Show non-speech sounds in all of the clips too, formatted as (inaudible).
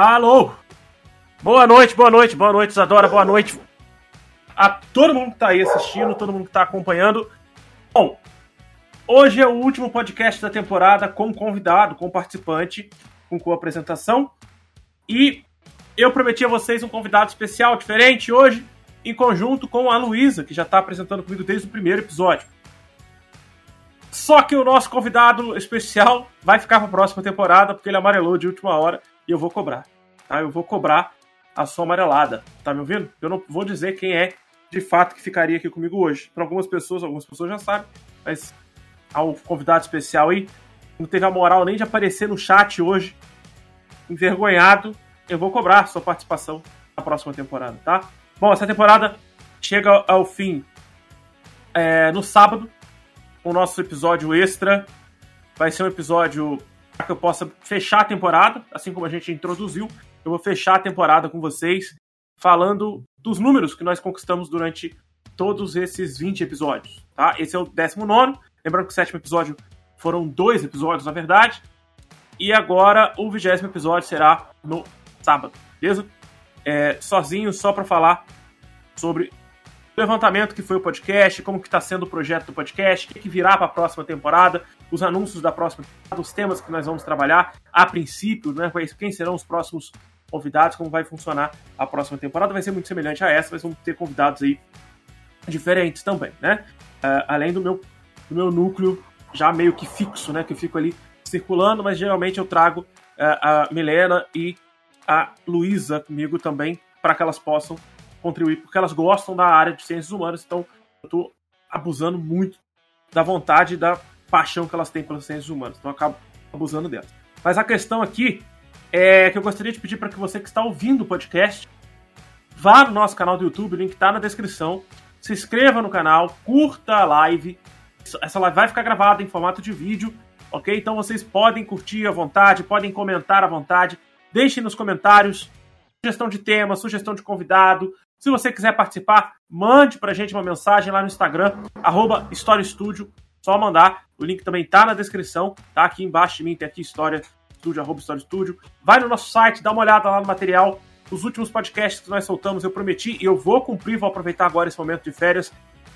Alô! Boa noite, boa noite, boa noite, Isadora, boa noite a todo mundo que tá aí assistindo, todo mundo que tá acompanhando. Bom, hoje é o último podcast da temporada com convidado, com participante, com co-apresentação. E eu prometi a vocês um convidado especial, diferente, hoje, em conjunto com a Luísa, que já tá apresentando comigo desde o primeiro episódio. Só que o nosso convidado especial vai ficar para a próxima temporada, porque ele amarelou de última hora e eu vou cobrar. Tá? Eu vou cobrar a sua amarelada. Tá me ouvindo? Eu não vou dizer quem é de fato que ficaria aqui comigo hoje. Para algumas pessoas, algumas pessoas já sabem, mas ao convidado especial aí, não teve a moral nem de aparecer no chat hoje, envergonhado, eu vou cobrar sua participação na próxima temporada, tá? Bom, essa temporada chega ao fim é, no sábado, o nosso episódio extra. Vai ser um episódio para que eu possa fechar a temporada, assim como a gente introduziu. Eu vou fechar a temporada com vocês, falando dos números que nós conquistamos durante todos esses 20 episódios. Tá? Esse é o 19. Lembrando que o sétimo episódio foram dois episódios, na verdade. E agora o vigésimo episódio será no sábado, beleza? É, sozinho, só para falar sobre levantamento que foi o podcast, como que está sendo o projeto do podcast, o que, que virá para a próxima temporada, os anúncios da próxima temporada, os temas que nós vamos trabalhar a princípio, né, quem serão os próximos convidados, como vai funcionar a próxima temporada. Vai ser muito semelhante a essa, mas vamos ter convidados aí diferentes também, né? Uh, além do meu, do meu núcleo já meio que fixo, né? Que eu fico ali circulando, mas geralmente eu trago uh, a Milena e a Luísa comigo também para que elas possam contribuir, porque elas gostam da área de ciências humanas, então eu estou abusando muito da vontade e da paixão que elas têm pelas ciências humanas, então eu acabo abusando delas. Mas a questão aqui é que eu gostaria de pedir para que você que está ouvindo o podcast vá no nosso canal do YouTube, o link está na descrição, se inscreva no canal, curta a live, essa live vai ficar gravada em formato de vídeo, ok? Então vocês podem curtir à vontade, podem comentar à vontade, deixem nos comentários sugestão de tema, sugestão de convidado, se você quiser participar, mande pra gente uma mensagem lá no Instagram, arroba História Studio. Só mandar. O link também tá na descrição, tá aqui embaixo de mim, tem aqui História Studio, arroba História Studio. Vai no nosso site, dá uma olhada lá no material. Os últimos podcasts que nós soltamos, eu prometi e eu vou cumprir, vou aproveitar agora esse momento de férias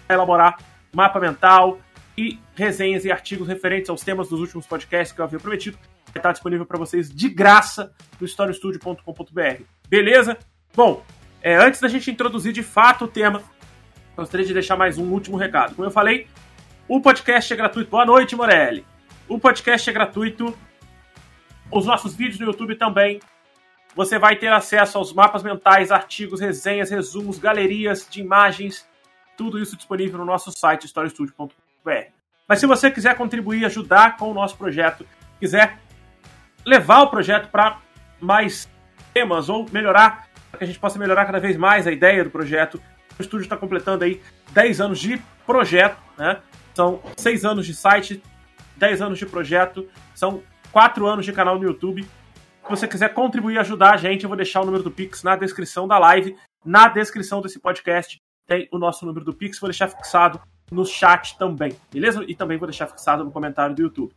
para elaborar mapa mental e resenhas e artigos referentes aos temas dos últimos podcasts que eu havia prometido. Vai estar disponível para vocês de graça no historiostudio.com.br. Beleza? Bom, é, antes da gente introduzir de fato o tema, gostaria de deixar mais um último recado. Como eu falei, o podcast é gratuito. Boa noite, Morelli. O podcast é gratuito. Os nossos vídeos no YouTube também. Você vai ter acesso aos mapas mentais, artigos, resenhas, resumos, galerias de imagens, tudo isso disponível no nosso site historiestudio.br. Mas se você quiser contribuir, ajudar com o nosso projeto, quiser levar o projeto para mais temas ou melhorar para que a gente possa melhorar cada vez mais a ideia do projeto. O estúdio está completando aí 10 anos de projeto, né? São 6 anos de site, 10 anos de projeto, são 4 anos de canal no YouTube. Se você quiser contribuir e ajudar a gente, eu vou deixar o número do Pix na descrição da live. Na descrição desse podcast tem o nosso número do Pix, vou deixar fixado no chat também, beleza? E também vou deixar fixado no comentário do YouTube.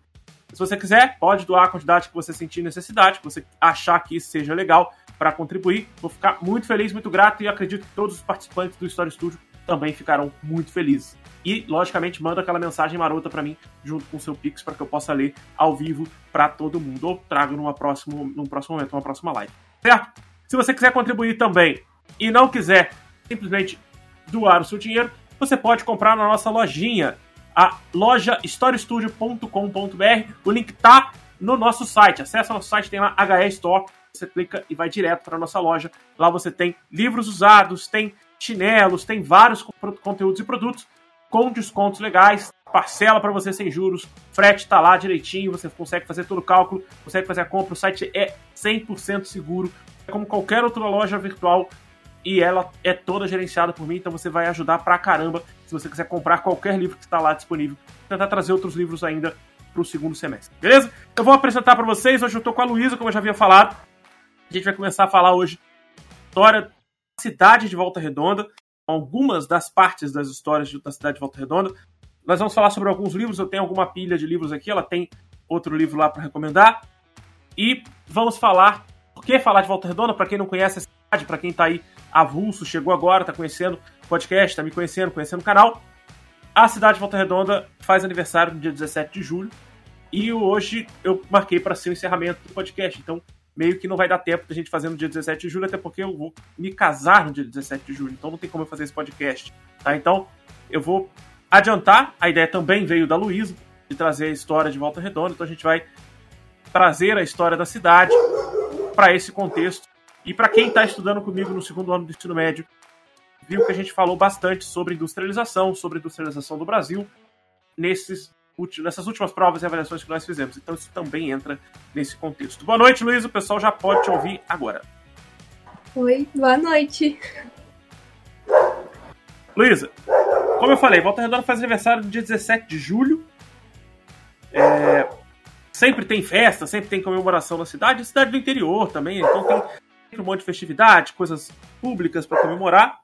Se você quiser, pode doar a quantidade que você sentir necessidade, que você achar que isso seja legal para contribuir. Vou ficar muito feliz, muito grato e acredito que todos os participantes do Story Studio também ficarão muito felizes. E, logicamente, manda aquela mensagem marota para mim junto com o seu Pix para que eu possa ler ao vivo para todo mundo ou trago numa próximo, num próximo momento, uma próxima live. Certo? Se você quiser contribuir também e não quiser simplesmente doar o seu dinheiro, você pode comprar na nossa lojinha, a loja storiestudio.com.br. O link tá no nosso site. Acesse o nosso site, tem lá HE Store você clica e vai direto para nossa loja. Lá você tem livros usados, tem chinelos, tem vários conteúdos e produtos com descontos legais, parcela para você sem juros, frete está lá direitinho, você consegue fazer todo o cálculo, consegue fazer a compra, o site é 100% seguro, é como qualquer outra loja virtual e ela é toda gerenciada por mim, então você vai ajudar pra caramba se você quiser comprar qualquer livro que está lá disponível, tentar trazer outros livros ainda para o segundo semestre, beleza? Eu vou apresentar para vocês, hoje eu estou com a Luísa, como eu já havia falado, a gente vai começar a falar hoje história da cidade de Volta Redonda, algumas das partes das histórias da cidade de Volta Redonda. Nós vamos falar sobre alguns livros, eu tenho alguma pilha de livros aqui, ela tem outro livro lá para recomendar. E vamos falar que falar de Volta Redonda? Para quem não conhece a cidade, para quem está aí avulso, chegou agora, está conhecendo o podcast, está me conhecendo, conhecendo o canal. A cidade de Volta Redonda faz aniversário no dia 17 de julho e hoje eu marquei para ser o encerramento do podcast. Então, meio que não vai dar tempo da gente fazer no dia 17 de julho, até porque eu vou me casar no dia 17 de julho, então não tem como eu fazer esse podcast. Tá? Então, eu vou adiantar. A ideia também veio da Luísa, de trazer a história de Volta Redonda, então a gente vai trazer a história da cidade para esse contexto. E para quem está estudando comigo no segundo ano do ensino médio, viu que a gente falou bastante sobre industrialização, sobre industrialização do Brasil, nesses, nessas últimas provas e avaliações que nós fizemos. Então isso também entra nesse contexto. Boa noite, Luiz. O pessoal já pode te ouvir agora. Oi, boa noite. Luísa, como eu falei, Volta Redonda faz aniversário no dia 17 de julho. É, sempre tem festa, sempre tem comemoração na cidade, cidade do interior também, então tem um monte de festividade, coisas públicas para comemorar.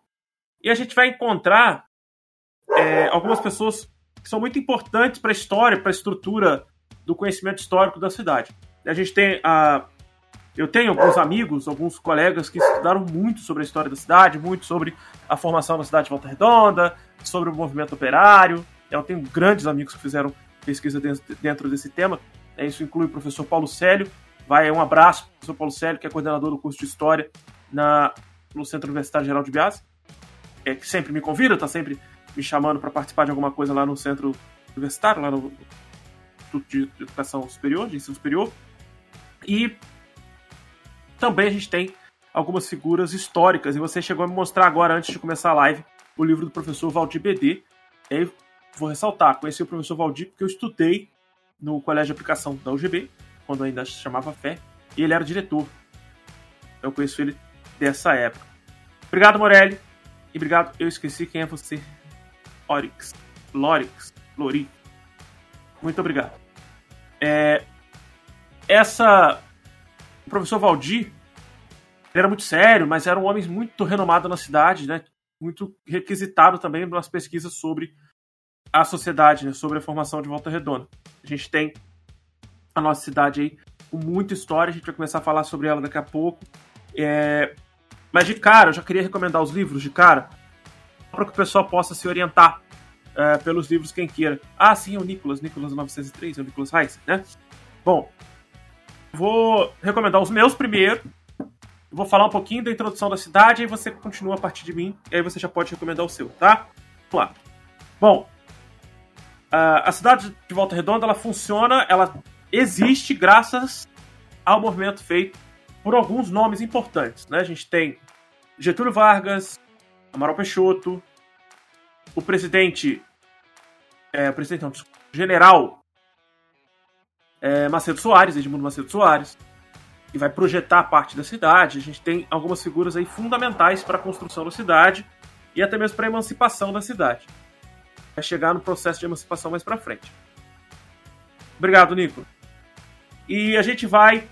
E a gente vai encontrar é, algumas pessoas que são muito importantes para a história, para a estrutura do conhecimento histórico da cidade. A gente tem a. Eu tenho alguns amigos, alguns colegas que estudaram muito sobre a história da cidade, muito sobre a formação da cidade de Volta Redonda, sobre o movimento operário. Eu tenho grandes amigos que fizeram pesquisa dentro desse tema. É, isso inclui o professor Paulo Célio. Vai um abraço professor Paulo Célio, que é coordenador do curso de História na, no Centro Universitário Geral de Biase, é, que sempre me convida, está sempre me chamando para participar de alguma coisa lá no Centro Universitário, lá no Instituto de Educação Superior, de Ensino Superior. E também a gente tem algumas figuras históricas, e você chegou a me mostrar agora, antes de começar a live, o livro do professor Valdir BD. E aí, vou ressaltar, conheci o professor Valdir porque eu estudei no Colégio de Aplicação da UGB, quando ainda se chamava FÉ, e ele era diretor. Eu conheço ele dessa época. Obrigado, Morelli. E obrigado, eu esqueci quem é você. Orix. Lorix. Lori. Muito obrigado. É, essa. O professor Valdir era muito sério, mas era um homem muito renomado na cidade, né? Muito requisitado também nas pesquisas sobre a sociedade, né? sobre a formação de Volta Redonda. A gente tem a nossa cidade aí com muita história, a gente vai começar a falar sobre ela daqui a pouco. É... Mas de cara, eu já queria recomendar os livros de cara, para que o pessoal possa se orientar é, pelos livros quem queira. Ah, sim, o Nicolas, Nicolas 903, é o Nicolas Reis, né? Bom, vou recomendar os meus primeiro. vou falar um pouquinho da introdução da cidade, aí você continua a partir de mim, e aí você já pode recomendar o seu, tá? Vamos lá. Bom, a cidade de Volta Redonda ela funciona, ela existe graças ao movimento feito por alguns nomes importantes. Né? A gente tem Getúlio Vargas, Amaral Peixoto, o presidente, é, o presidente não, general é, Macedo Soares, Edmundo Macedo Soares, que vai projetar parte da cidade. A gente tem algumas figuras aí fundamentais para a construção da cidade e até mesmo para a emancipação da cidade é chegar no processo de emancipação mais para frente. Obrigado, Nico. E a gente vai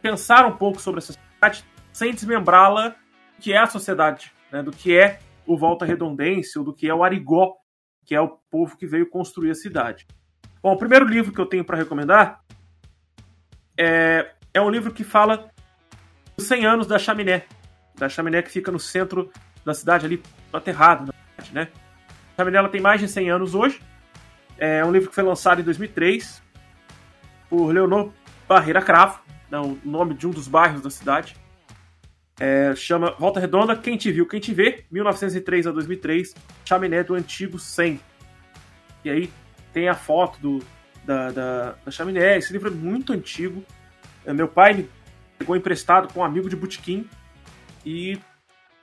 pensar um pouco sobre essa sociedade sem desmembrá-la que é a sociedade, né, do que é o Volta Redondência, ou do que é o Arigó, que é o povo que veio construir a cidade. Bom, o primeiro livro que eu tenho para recomendar é, é um livro que fala dos 100 anos da chaminé, da chaminé que fica no centro da cidade, ali aterrado, né? A Chaminé tem mais de 100 anos hoje. É um livro que foi lançado em 2003 por Leonor Barreira Cravo, né, o nome de um dos bairros da cidade. É, chama Volta Redonda, Quem Te Viu, Quem Te Vê, 1903 a 2003, chaminé do antigo 100. E aí tem a foto do, da, da, da chaminé. Esse livro é muito antigo. É, meu pai me pegou emprestado com um amigo de botequim e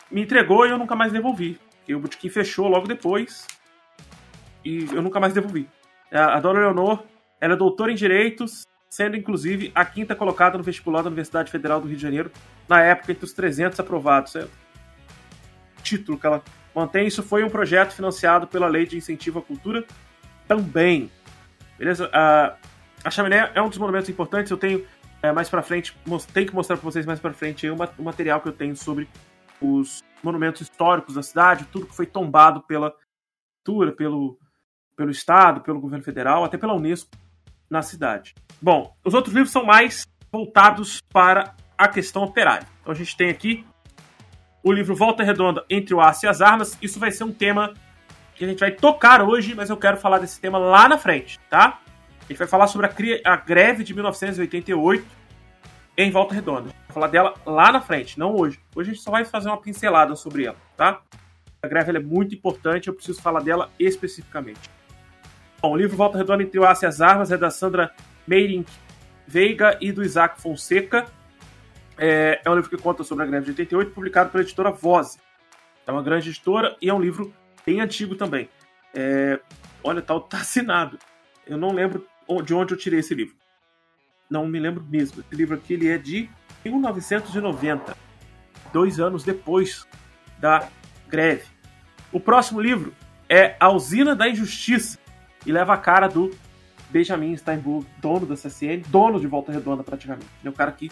me entregou e eu nunca mais devolvi. Porque o botequim fechou logo depois e eu nunca mais devolvi. A dona Leonor, ela é doutora em Direitos, sendo inclusive a quinta colocada no vestibular da Universidade Federal do Rio de Janeiro, na época entre os 300 aprovados. É título que ela mantém. Isso foi um projeto financiado pela Lei de Incentivo à Cultura também. Beleza? A, a chaminé é um dos monumentos importantes. Eu tenho é, mais para frente, tenho que mostrar para vocês mais para frente o material que eu tenho sobre os monumentos históricos da cidade, tudo que foi tombado pela cultura, pelo, pelo Estado, pelo governo federal, até pela Unesco na cidade. Bom, os outros livros são mais voltados para a questão operária. Então a gente tem aqui o livro Volta Redonda entre o Aço e as Armas. Isso vai ser um tema que a gente vai tocar hoje, mas eu quero falar desse tema lá na frente, tá? A gente vai falar sobre a, a greve de 1988 em Volta Redonda. Vou falar dela lá na frente, não hoje. Hoje a gente só vai fazer uma pincelada sobre ela, tá? A greve é muito importante, eu preciso falar dela especificamente. Bom, o livro Volta Redonda entre o Aço e as Armas é da Sandra Meirink Veiga e do Isaac Fonseca. É, é, um livro que conta sobre a greve de 88, publicado pela editora Voz. É uma grande editora e é um livro bem antigo também. É, olha, tá, (laughs) tá assinado. Eu não lembro de onde eu tirei esse livro. Não me lembro mesmo. Esse livro aqui ele é de 1990, dois anos depois da greve. O próximo livro é A Usina da Injustiça e leva a cara do Benjamin Steinburg, dono da CSN, dono de Volta Redonda praticamente. Ele é o cara que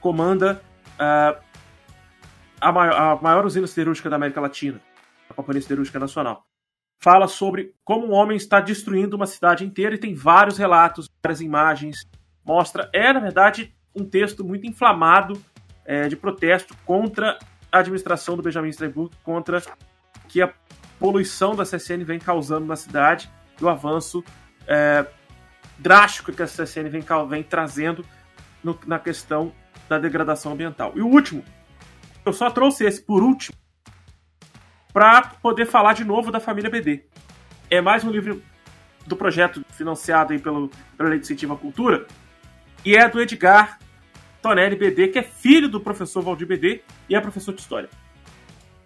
comanda uh, a, maior, a maior usina siderúrgica da América Latina, a Companhia Siderúrgica Nacional. Fala sobre como um homem está destruindo uma cidade inteira e tem vários relatos, várias imagens. Mostra, é na verdade um texto muito inflamado é, de protesto contra a administração do Benjamin Steinburg, contra que a poluição da CSN vem causando na cidade e o avanço é, drástico que a CSN vem, vem trazendo no, na questão da degradação ambiental. E o último, eu só trouxe esse por último para poder falar de novo da família BD. É mais um livro do projeto financiado aí pelo, pela Lei de Incentivo à Cultura e é do Edgar Tonelli BD, que é filho do professor Valdir BD e é professor de História.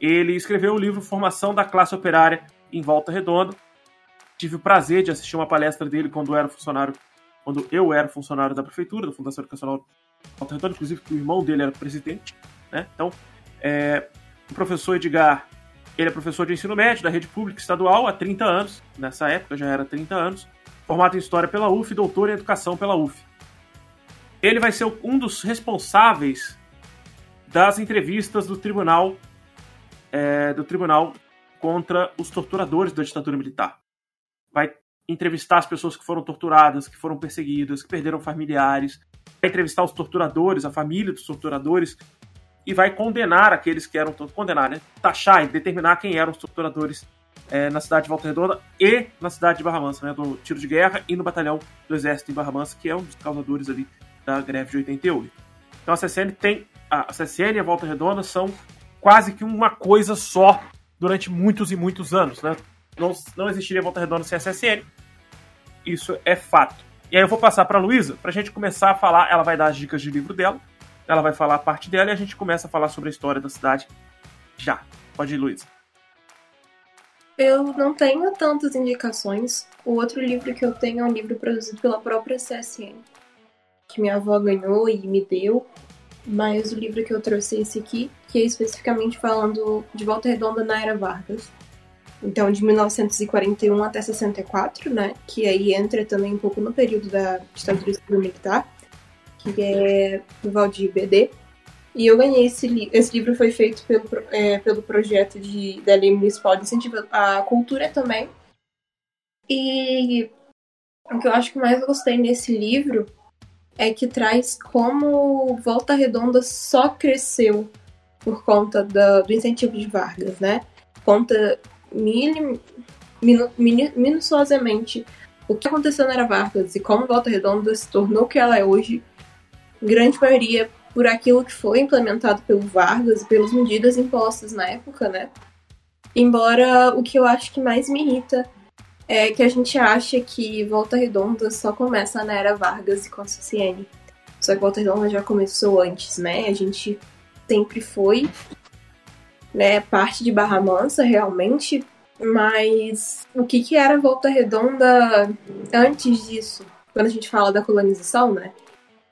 Ele escreveu o livro Formação da Classe Operária em Volta Redonda. Tive o prazer de assistir uma palestra dele quando era funcionário, quando eu era funcionário da prefeitura, da Fundação Educacional Volta Redonda, inclusive que o irmão dele era presidente. Né? Então, é, o professor Edgar, ele é professor de ensino médio da rede pública estadual há 30 anos, nessa época já era 30 anos, formado em História pela UF, doutor em Educação pela UF. Ele vai ser um dos responsáveis das entrevistas do tribunal é, do tribunal contra os torturadores da ditadura militar. Vai entrevistar as pessoas que foram torturadas, que foram perseguidas, que perderam familiares, vai entrevistar os torturadores, a família dos torturadores, e vai condenar aqueles que eram condenar, né? Taxar e determinar quem eram os torturadores é, na cidade de Volta Redonda e na cidade de Barra Mansa, né? Do tiro de guerra e no batalhão do exército em Barra Mansa, que é um dos causadores ali da greve de 88. Então a CCN tem. A CCN e a Volta Redonda são quase que uma coisa só durante muitos e muitos anos, né? Não, não existiria Volta Redonda sem a CSN. Isso é fato. E aí eu vou passar para a Luísa para a gente começar a falar. Ela vai dar as dicas de livro dela, ela vai falar a parte dela e a gente começa a falar sobre a história da cidade já. Pode ir, Luísa. Eu não tenho tantas indicações. O outro livro que eu tenho é um livro produzido pela própria CSN, que minha avó ganhou e me deu. Mas o livro que eu trouxe é esse aqui, que é especificamente falando de Volta Redonda na Era Vargas. Então, de 1941 até 64, né? Que aí entra também um pouco no período da ditadura civil militar, que é do Valdir BD. E eu ganhei esse livro. Esse livro foi feito pelo, é, pelo projeto de, da Lei Municipal de Incentivo à Cultura também. E o que eu acho que mais gostei nesse livro é que traz como Volta Redonda só cresceu por conta do, do incentivo de Vargas, né? Conta minuciosamente o que aconteceu na Era Vargas e como Volta Redonda se tornou o que ela é hoje, grande maioria por aquilo que foi implementado pelo Vargas e pelas medidas impostas na época, né? Embora o que eu acho que mais me irrita é que a gente acha que Volta Redonda só começa na era Vargas e com a CCN. Só que Volta Redonda já começou antes, né? A gente sempre foi né, parte de Barra Mansa, realmente, mas o que, que era Volta Redonda antes disso? Quando a gente fala da colonização, né?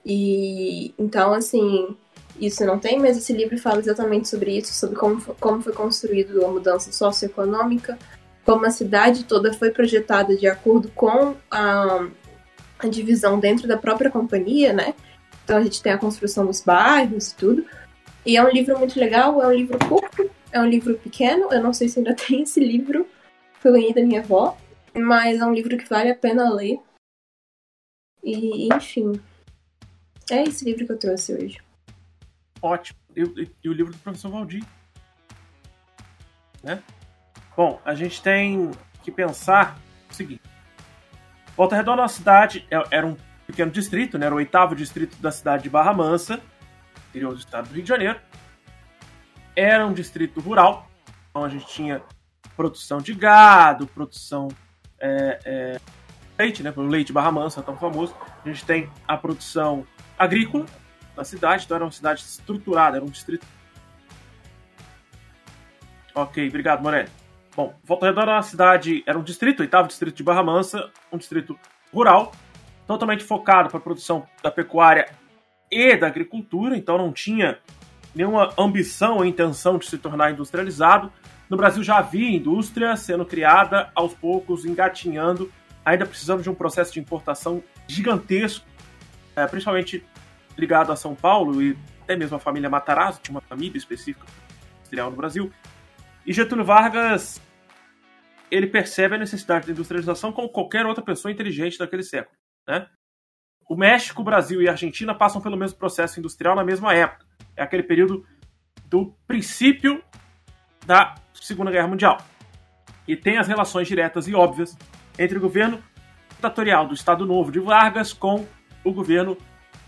E então, assim, isso não tem, mas esse livro fala exatamente sobre isso, sobre como, como foi construído a mudança socioeconômica, como a cidade toda foi projetada de acordo com a, a divisão dentro da própria companhia, né? Então a gente tem a construção dos bairros e tudo. E é um livro muito legal, é um livro curto, é um livro pequeno, eu não sei se ainda (laughs) tem esse livro, que eu ganhei da minha avó, mas é um livro que vale a pena ler. E, enfim, é esse livro que eu trouxe hoje. Ótimo. E, o livro do professor Valdir. Né? Bom, a gente tem que pensar o seguinte. Volta Redonda é uma cidade, é, era um pequeno distrito, né? era o oitavo distrito da cidade de Barra Mansa, interior do estado do Rio de Janeiro. Era um distrito rural, então a gente tinha produção de gado, produção é, é, leite, né? O leite Barra Mansa tão famoso. A gente tem a produção agrícola na cidade, então era uma cidade estruturada, era um distrito. Ok, obrigado, Morelli. Bom, Volta Redonda era uma cidade, era um distrito, oitavo distrito de Barra Mansa, um distrito rural, totalmente focado para a produção da pecuária e da agricultura, então não tinha nenhuma ambição ou intenção de se tornar industrializado. No Brasil já havia indústria sendo criada aos poucos, engatinhando, ainda precisando de um processo de importação gigantesco, é, principalmente ligado a São Paulo e até mesmo a família Matarazzo, tinha uma família específica industrial no Brasil. E Getúlio Vargas ele percebe a necessidade da industrialização como qualquer outra pessoa inteligente daquele século. Né? O México, Brasil e Argentina passam pelo mesmo processo industrial na mesma época. É aquele período do princípio da Segunda Guerra Mundial. E tem as relações diretas e óbvias entre o governo ditatorial do Estado Novo de Vargas com o governo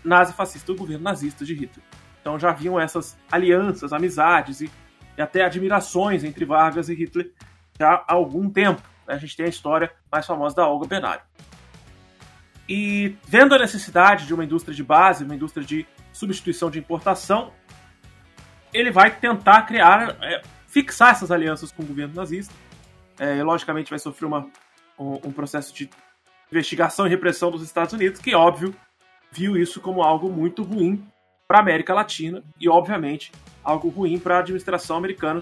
nazi-fascista, o governo nazista de Hitler. Então já haviam essas alianças, amizades e, e até admirações entre Vargas e Hitler já há algum tempo. A gente tem a história mais famosa da Olga Benário. E vendo a necessidade de uma indústria de base, uma indústria de substituição de importação, ele vai tentar criar, é, fixar essas alianças com o governo nazista. É, logicamente, vai sofrer uma, um, um processo de investigação e repressão dos Estados Unidos, que, óbvio, viu isso como algo muito ruim para a América Latina e, obviamente, algo ruim para a administração americana,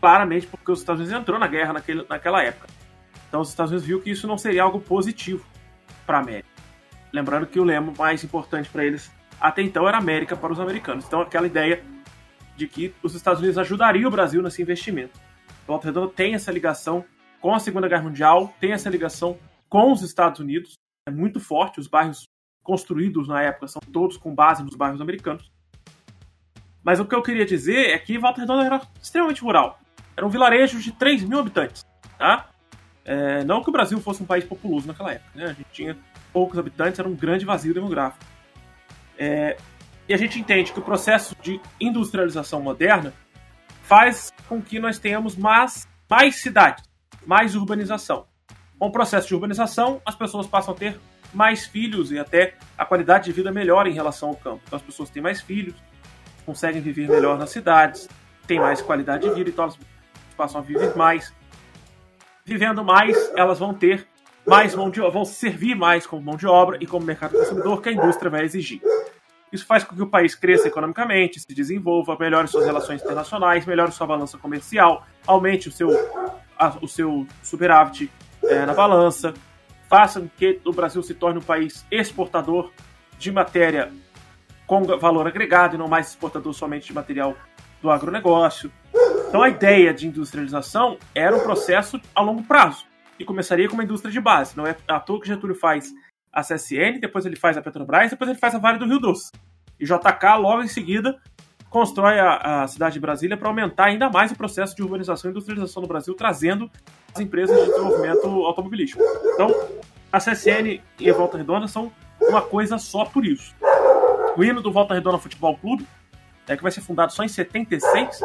claramente porque os Estados Unidos entrou na guerra naquele, naquela época. Então os Estados Unidos viu que isso não seria algo positivo para a América. Lembrando que o lema mais importante para eles até então era América para os americanos. Então aquela ideia de que os Estados Unidos ajudariam o Brasil nesse investimento. Volta Redonda tem essa ligação com a Segunda Guerra Mundial, tem essa ligação com os Estados Unidos, é muito forte. Os bairros construídos na época são todos com base nos bairros americanos. Mas o que eu queria dizer é que Volta Redonda era extremamente rural. Era um vilarejo de 3 mil habitantes, tá? É, não que o Brasil fosse um país populoso naquela época, né? A gente tinha poucos habitantes, era um grande vazio demográfico. É, e a gente entende que o processo de industrialização moderna faz com que nós tenhamos mais, mais cidades, mais urbanização. Com o processo de urbanização, as pessoas passam a ter mais filhos e até a qualidade de vida melhora em relação ao campo. Então as pessoas têm mais filhos, conseguem viver melhor nas cidades, têm mais qualidade de vida, então elas passam a viver mais. Vivendo mais, elas vão ter mais mão de vão servir mais como mão de obra e como mercado consumidor que a indústria vai exigir. Isso faz com que o país cresça economicamente, se desenvolva, melhore suas relações internacionais, melhore sua balança comercial, aumente o seu, a, o seu superávit é, na balança, faça com que o Brasil se torne um país exportador de matéria com valor agregado e não mais exportador somente de material do agronegócio. Então a ideia de industrialização era um processo a longo prazo e começaria com uma indústria de base. Não é à toa que Getúlio faz a CSN, depois ele faz a Petrobras, depois ele faz a Vale do Rio Doce. E JK, logo em seguida, constrói a, a cidade de Brasília para aumentar ainda mais o processo de urbanização e industrialização no Brasil, trazendo as empresas de desenvolvimento automobilístico. Então, a CSN e a Volta Redonda são uma coisa só por isso. O hino do Volta Redonda Futebol Clube é que vai ser fundado só em 76,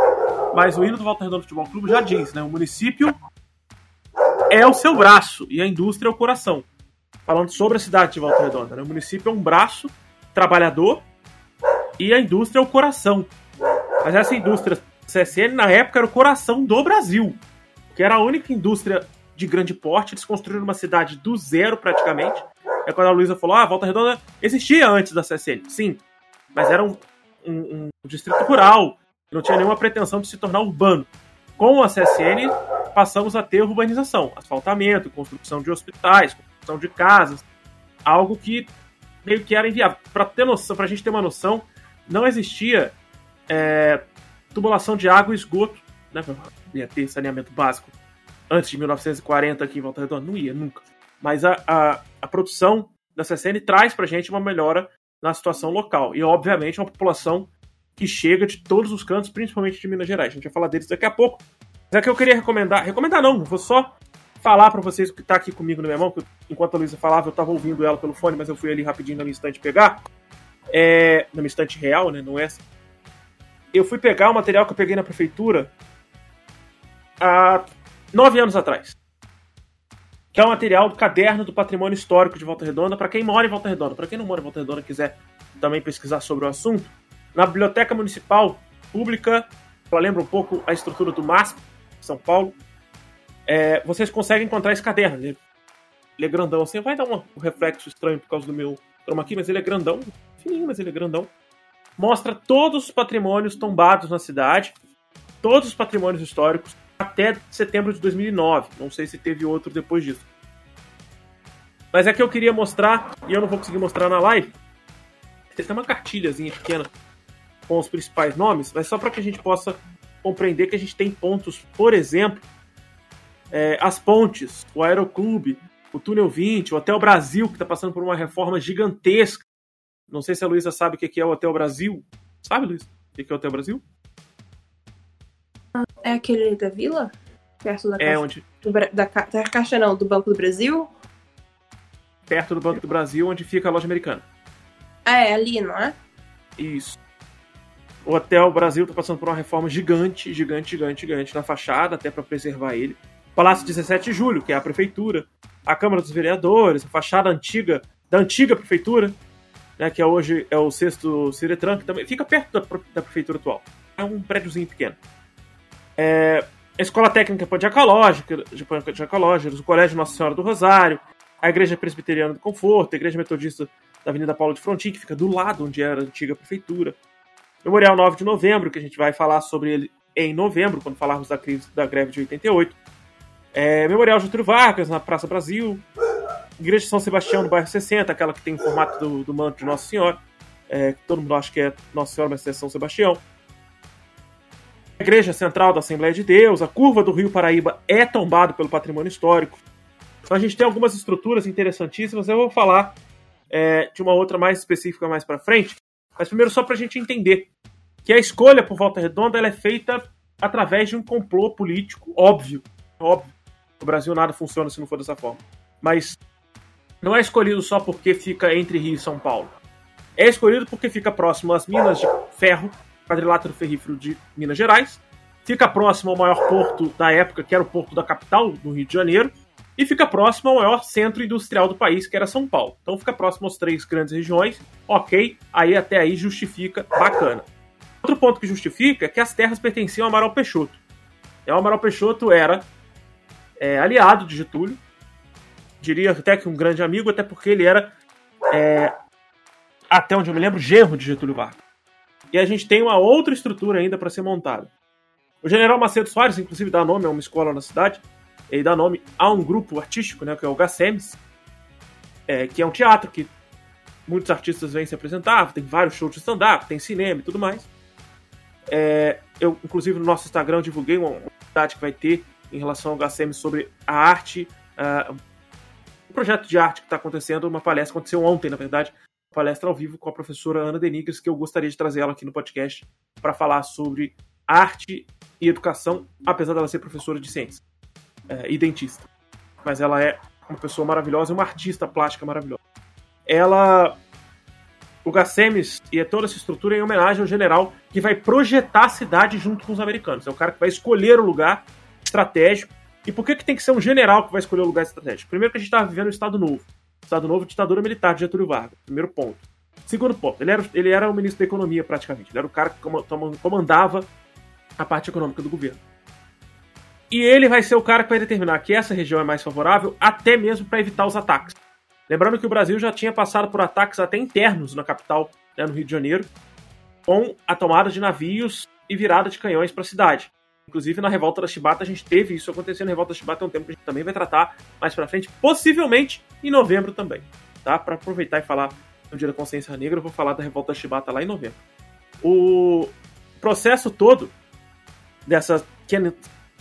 mas o hino do Volta Redonda Futebol Clube já diz, né? O município é o seu braço e a indústria é o coração. Falando sobre a cidade de Volta Redonda, né? O município é um braço trabalhador e a indústria é o coração. Mas essa indústria CSN na época era o coração do Brasil, que era a única indústria de grande porte. Eles construíram uma cidade do zero praticamente. É quando a Luísa falou: ah, Volta Redonda existia antes da CSN. Sim, mas era um, um, um distrito rural, não tinha nenhuma pretensão de se tornar urbano. Com a CSN, passamos a ter urbanização, asfaltamento, construção de hospitais, construção de casas, algo que meio que era inviável. Para ter noção, para a gente ter uma noção, não existia é, tubulação de água e esgoto, né? Ia ter saneamento básico antes de 1940 aqui em Volta Redonda, não ia nunca. Mas a, a, a produção da CSN traz para a gente uma melhora na situação local e, obviamente, uma população que chega de todos os cantos, principalmente de Minas Gerais. A gente vai falar deles daqui a pouco. Mas é que eu queria recomendar. Recomendar não, vou só falar para vocês que tá aqui comigo no meu mão, que enquanto a Luísa falava, eu tava ouvindo ela pelo fone, mas eu fui ali rapidinho na minha estante pegar. É, na minha estante real, né? Não é essa. Eu fui pegar o material que eu peguei na prefeitura há nove anos atrás. Que é o material do caderno do patrimônio histórico de Volta Redonda, para quem mora em Volta Redonda. Para quem não mora em Volta Redonda quiser também pesquisar sobre o assunto, na Biblioteca Municipal Pública, ela lembra um pouco a estrutura do MASP, São Paulo, é, vocês conseguem encontrar esse caderno. Ele, ele é grandão assim, vai dar um reflexo estranho por causa do meu chroma aqui, mas ele é grandão, fininho, mas ele é grandão. Mostra todos os patrimônios tombados na cidade, todos os patrimônios históricos, até setembro de 2009. Não sei se teve outro depois disso. Mas é que eu queria mostrar, e eu não vou conseguir mostrar na live. Tem uma cartilhazinha pequena com os principais nomes, mas só para que a gente possa compreender que a gente tem pontos, por exemplo, é, as pontes, o Aeroclube, o Túnel 20, o Hotel Brasil, que está passando por uma reforma gigantesca. Não sei se a Luísa sabe o que é o Hotel Brasil. Sabe, Luísa? O que é o Hotel Brasil? É aquele da Vila? Perto da é caixa. onde? Do, da, da caixa não, do Banco do Brasil? Perto do Banco do Brasil, onde fica a loja americana. Ah, é ali, não é? Isso. O Hotel Brasil está passando por uma reforma gigante, gigante, gigante, gigante na fachada, até para preservar ele. Palácio 17 de Julho, que é a prefeitura, a Câmara dos Vereadores, a fachada antiga da antiga prefeitura, né, que é hoje é o sexto Ciretran, que também fica perto da, da prefeitura atual. É um prédiozinho pequeno. É, a Escola Técnica de Ecológicos, o Colégio Nossa Senhora do Rosário, a Igreja Presbiteriana do Conforto, a Igreja Metodista da Avenida Paulo de Frontin, que fica do lado onde era a antiga prefeitura. Memorial 9 de Novembro, que a gente vai falar sobre ele em novembro, quando falarmos da crise da greve de 88. É, Memorial Getúlio Vargas, na Praça Brasil. Igreja de São Sebastião, no bairro 60, aquela que tem o formato do, do manto de Nossa Senhora. É, todo mundo acha que é Nossa Senhora, mas é São Sebastião. A Igreja Central da Assembleia de Deus, a curva do Rio Paraíba é tombada pelo patrimônio histórico. Então a gente tem algumas estruturas interessantíssimas. Eu vou falar é, de uma outra mais específica mais para frente. Mas primeiro, só para a gente entender que a escolha por Volta Redonda ela é feita através de um complô político óbvio. Óbvio. No Brasil nada funciona se não for dessa forma. Mas não é escolhido só porque fica entre Rio e São Paulo. É escolhido porque fica próximo às minas de ferro, quadrilátero ferrífero de Minas Gerais, fica próximo ao maior porto da época, que era o porto da capital, do Rio de Janeiro, e fica próximo ao maior centro industrial do país, que era São Paulo. Então fica próximo às três grandes regiões, ok, aí até aí justifica, bacana. Outro ponto que justifica é que as terras pertenciam ao Amaral Peixoto. O Amaral Peixoto era é, aliado de Getúlio, diria até que um grande amigo, até porque ele era, é, até onde eu me lembro, genro de Getúlio Vargas. E a gente tem uma outra estrutura ainda para ser montada. O general Macedo Soares, inclusive, dá nome a uma escola na cidade, ele dá nome a um grupo artístico, né, que é o Gassemes, é, que é um teatro que muitos artistas vêm se apresentar, tem vários shows de stand-up, tem cinema e tudo mais. É, eu, inclusive, no nosso Instagram divulguei uma atividade que vai ter em relação ao HCM sobre a arte, uh, um projeto de arte que está acontecendo, uma palestra, aconteceu ontem, na verdade, uma palestra ao vivo com a professora Ana Denigres, que eu gostaria de trazer ela aqui no podcast para falar sobre arte e educação, apesar dela ser professora de ciência uh, e dentista. Mas ela é uma pessoa maravilhosa uma artista plástica maravilhosa. Ela o Gassemes e toda essa estrutura em homenagem ao general que vai projetar a cidade junto com os americanos. É o cara que vai escolher o lugar estratégico. E por que, que tem que ser um general que vai escolher o lugar estratégico? Primeiro que a gente estava vivendo o Estado Novo. Estado Novo, ditadura militar de Getúlio Vargas. Primeiro ponto. Segundo ponto, ele era, ele era o ministro da Economia praticamente. Ele era o cara que comandava a parte econômica do governo. E ele vai ser o cara que vai determinar que essa região é mais favorável, até mesmo para evitar os ataques. Lembrando que o Brasil já tinha passado por ataques até internos na capital, né, no Rio de Janeiro, com a tomada de navios e virada de canhões para a cidade. Inclusive, na Revolta da Chibata, a gente teve isso acontecendo. Na Revolta da Chibata é um tempo que a gente também vai tratar mais pra frente, possivelmente em novembro também. Tá? Para aproveitar e falar no Dia da Consciência Negra, eu vou falar da Revolta da Chibata lá em novembro. O processo todo dessa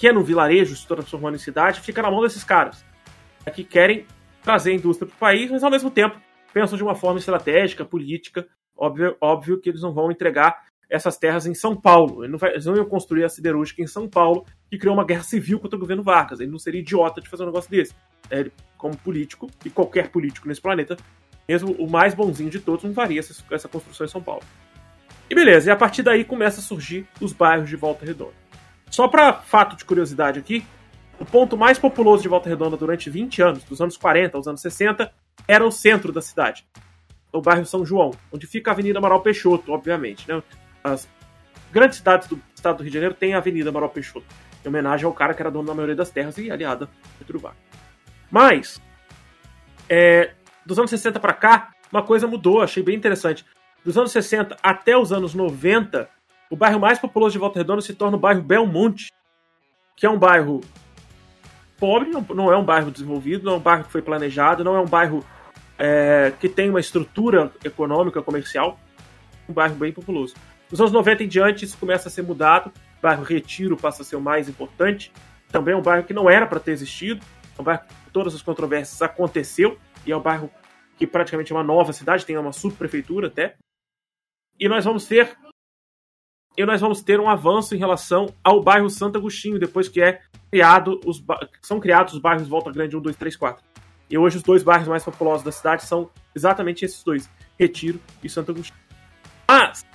que é, no vilarejo se transformando em cidade fica na mão desses caras que querem trazer indústria para o país, mas ao mesmo tempo pensam de uma forma estratégica, política. Óbvio, óbvio que eles não vão entregar essas terras em São Paulo. Ele não vai, eles não iam construir a siderúrgica em São Paulo, que criou uma guerra civil contra o governo Vargas. Ele não seria idiota de fazer um negócio desse. É, ele, como político, e qualquer político nesse planeta, mesmo o mais bonzinho de todos, não faria essa, essa construção em São Paulo. E beleza, e a partir daí começa a surgir os bairros de Volta Redonda. Só para fato de curiosidade aqui, o ponto mais populoso de Volta Redonda durante 20 anos, dos anos 40 aos anos 60, era o centro da cidade. O bairro São João, onde fica a Avenida Amaral Peixoto, obviamente. Né? As grandes cidades do estado do Rio de Janeiro têm a Avenida Amaral Peixoto, em homenagem ao cara que era dono da maioria das terras e aliada Getúlio Vargas. Mas, é, dos anos 60 para cá, uma coisa mudou, achei bem interessante. Dos anos 60 até os anos 90, o bairro mais populoso de Volta Redonda se torna o bairro Belmonte, que é um bairro pobre, não é um bairro desenvolvido, não é um bairro que foi planejado, não é um bairro é, que tem uma estrutura econômica, comercial, um bairro bem populoso. Nos anos 90 em diante, isso começa a ser mudado, o bairro Retiro passa a ser o mais importante, também é um bairro que não era para ter existido, é um bairro que todas as controvérsias aconteceu, e é um bairro que praticamente é uma nova cidade, tem uma subprefeitura até. E nós vamos ter e nós vamos ter um avanço em relação ao bairro Santo Agostinho, depois que é criado os são criados os bairros Volta Grande 1, 2, 3, 4. E hoje os dois bairros mais populosos da cidade são exatamente esses dois, Retiro e Santo Agostinho. Mas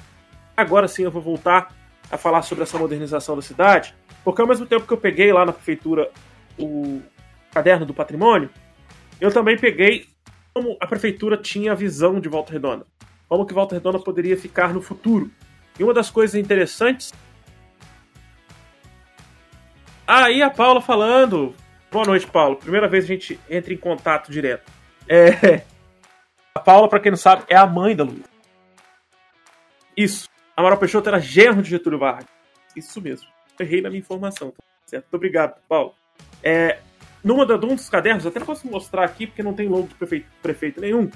agora sim eu vou voltar a falar sobre essa modernização da cidade, porque ao mesmo tempo que eu peguei lá na prefeitura o caderno do patrimônio, eu também peguei como a prefeitura tinha a visão de Volta Redonda, como que Volta Redonda poderia ficar no futuro. E uma das coisas interessantes. Aí ah, a Paula falando. Boa noite, Paulo. Primeira vez a gente entra em contato direto. É... A Paula, para quem não sabe, é a mãe da Luísa. Isso. Amaral Peixoto era genro de Getúlio Vargas. Isso mesmo. Errei na minha informação. Tá certo? Muito obrigado, Paulo. É, numa da, um dos cadernos, até posso mostrar aqui, porque não tem logo de prefeito, prefeito nenhum.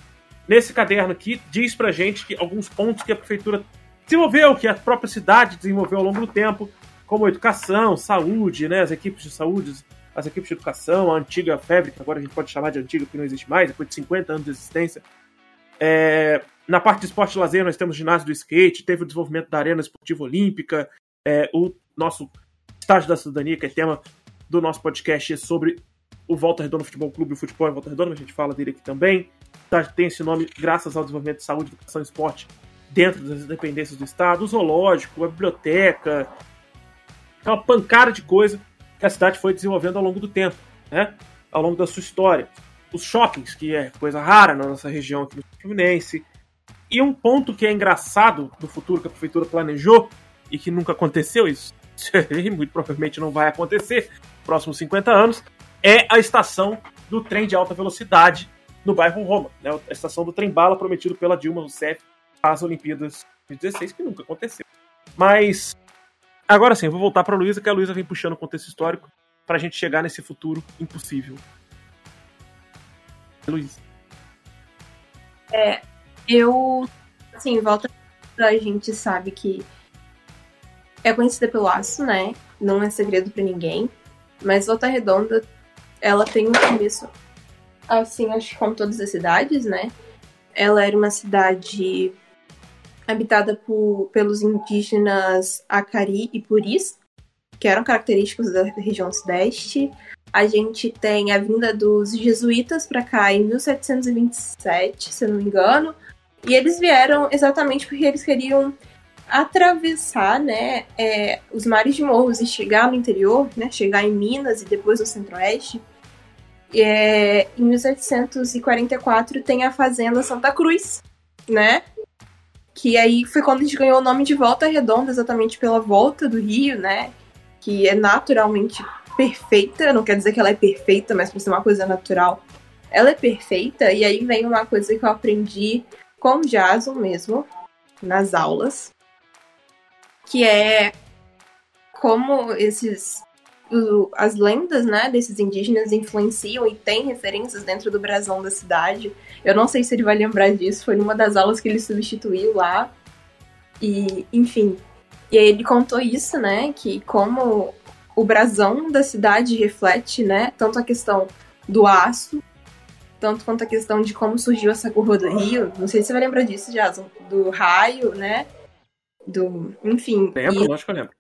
Nesse caderno aqui, diz pra gente que alguns pontos que a prefeitura desenvolveu, que a própria cidade desenvolveu ao longo do tempo, como educação, saúde, né, as equipes de saúde, as equipes de educação, a antiga febre, que agora a gente pode chamar de antiga porque não existe mais, depois de 50 anos de existência. É, na parte de esporte e lazer, nós temos ginásio do skate, teve o desenvolvimento da Arena Esportiva Olímpica, é, o nosso estágio da cidadania, que é tema do nosso podcast, sobre o Volta Redonda Futebol Clube, o futebol em Volta Redonda, a gente fala dele aqui também. Tem esse nome graças ao desenvolvimento de saúde, educação e esporte dentro das dependências do Estado, o zoológico, a biblioteca, uma pancada de coisa que a cidade foi desenvolvendo ao longo do tempo, né? ao longo da sua história. Os shoppings, que é coisa rara na nossa região aqui no Fluminense. E um ponto que é engraçado do futuro que a prefeitura planejou e que nunca aconteceu, isso (laughs) muito provavelmente não vai acontecer nos próximos 50 anos, é a estação do trem de alta velocidade no bairro Roma, né? a estação do trem bala prometido pela Dilma Rousseff as Olimpíadas de 16, que nunca aconteceu. Mas agora sim, eu vou voltar para a Luísa, que a Luísa vem puxando o contexto histórico para a gente chegar nesse futuro impossível. Luísa. É, eu, assim, volta a gente sabe que é conhecida pelo aço, né? Não é segredo para ninguém. Mas Volta Redonda, ela tem um começo, assim, acho que como todas as cidades, né? Ela era uma cidade habitada por, pelos indígenas Acari e Puris, que eram característicos da região sudeste. A gente tem a vinda dos jesuítas para cá em 1727, se eu não me engano. E eles vieram exatamente porque eles queriam atravessar né, é, os mares de morros e chegar no interior, né, chegar em Minas e depois no centro-oeste. É, em 1744 tem a Fazenda Santa Cruz, né? Que aí foi quando a gente ganhou o nome de Volta Redonda, exatamente pela volta do Rio, né? Que é naturalmente perfeita, não quer dizer que ela é perfeita, mas por ser uma coisa natural, ela é perfeita. E aí vem uma coisa que eu aprendi com o Jason mesmo, nas aulas, que é como esses as lendas, né, desses indígenas influenciam e tem referências dentro do brasão da cidade. Eu não sei se ele vai lembrar disso, foi numa das aulas que ele substituiu lá. E, enfim. E aí ele contou isso, né, que como o brasão da cidade reflete, né, tanto a questão do aço, tanto quanto a questão de como surgiu essa curva do rio. Não sei se você vai lembrar disso, Jason, do raio, né, Do, enfim. Lembro, e, lógico que eu lembro.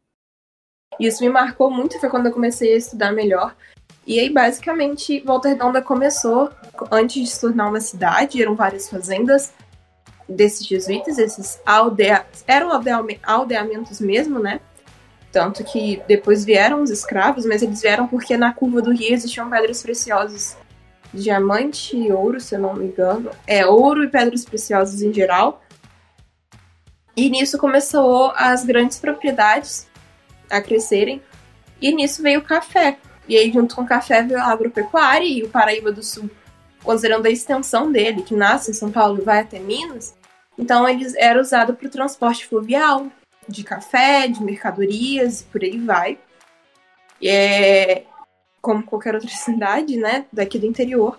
Isso me marcou muito, foi quando eu comecei a estudar melhor. E aí, basicamente, Volta Redonda começou, antes de se tornar uma cidade, eram várias fazendas desses jesuítas, esses aldea... eram aldeamentos mesmo, né? Tanto que depois vieram os escravos, mas eles vieram porque na curva do rio existiam pedras preciosas. Diamante e ouro, se eu não me engano. É, ouro e pedras preciosas em geral. E nisso começou as grandes propriedades a crescerem. E nisso veio o café. E aí, junto com o café, veio a agropecuária e o Paraíba do Sul, considerando a extensão dele, que nasce em São Paulo e vai até Minas. Então, eles era usado para o transporte fluvial, de café, de mercadorias e por aí vai. É como qualquer outra (laughs) cidade, né, daqui do interior.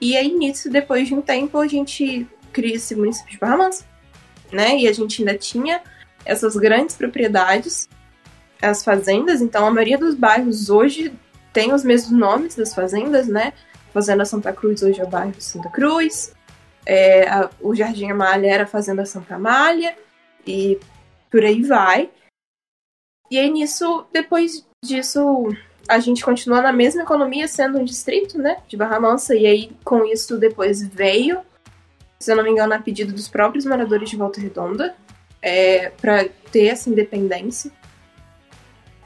E aí, nisso, depois de um tempo, a gente cria esse município de Bahamas, né, e a gente ainda tinha essas grandes propriedades as fazendas, então a maioria dos bairros hoje tem os mesmos nomes das fazendas, né? Fazenda Santa Cruz hoje é o bairro Santa Cruz, é, a, o Jardim Amália era a Fazenda Santa Amália, e por aí vai. E aí nisso, depois disso, a gente continua na mesma economia, sendo um distrito, né, de Barra Mansa, e aí com isso depois veio, se eu não me engano, a pedido dos próprios moradores de Volta Redonda, é, para ter essa independência.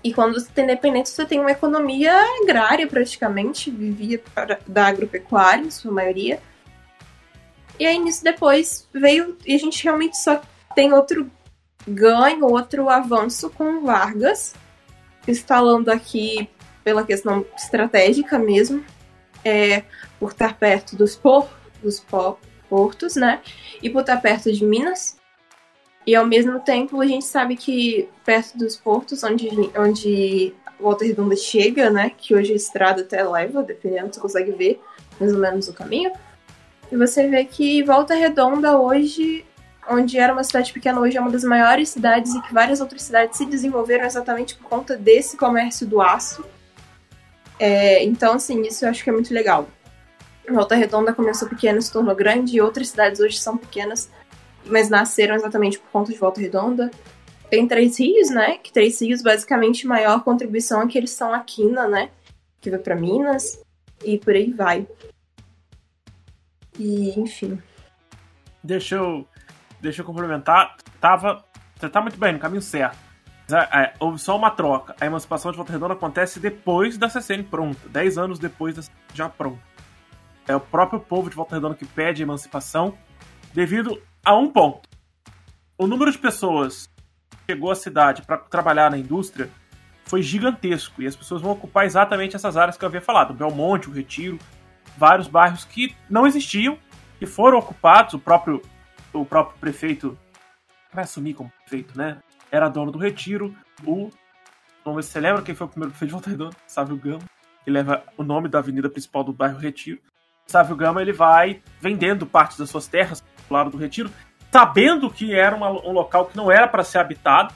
E quando você tem independência, você tem uma economia agrária praticamente, vivia da agropecuária, em sua maioria. E aí nisso depois veio, e a gente realmente só tem outro ganho, outro avanço com Vargas, instalando aqui pela questão estratégica mesmo, é, por estar perto dos, por, dos portos, né? E por estar perto de Minas. E ao mesmo tempo a gente sabe que perto dos portos onde, onde Volta Redonda chega, né? Que hoje a estrada até leva, dependendo, você consegue ver mais ou menos o caminho. E você vê que Volta Redonda hoje, onde era uma cidade pequena, hoje é uma das maiores cidades e que várias outras cidades se desenvolveram exatamente por conta desse comércio do aço. É, então, assim, isso eu acho que é muito legal. Volta Redonda começou pequena, se tornou grande, e outras cidades hoje são pequenas mas nasceram exatamente por conta de Volta Redonda. Tem Três Rios, né? Que Três Rios, basicamente, maior contribuição é que eles são a quina, né? Que vai para Minas e por aí vai. E, enfim. Deixa eu, deixa eu complementar. Tava, você tá muito bem, no caminho certo. É, é, houve só uma troca. A emancipação de Volta Redonda acontece depois da CCN pronta, 10 anos depois da já pronta. É o próprio povo de Volta Redonda que pede a emancipação devido a um ponto. O número de pessoas que chegou à cidade para trabalhar na indústria foi gigantesco e as pessoas vão ocupar exatamente essas áreas que eu havia falado, o Belmonte, o Retiro, vários bairros que não existiam e foram ocupados. O próprio o próprio prefeito vai assumir como prefeito, né? Era dono do Retiro. O vamos ver se você lembra quem foi o primeiro prefeito de Volta Redonda, Sávio Gama, que leva o nome da avenida principal do bairro Retiro. Sávio Gama ele vai vendendo partes das suas terras lado do Retiro, sabendo que era uma, um local que não era para ser habitado,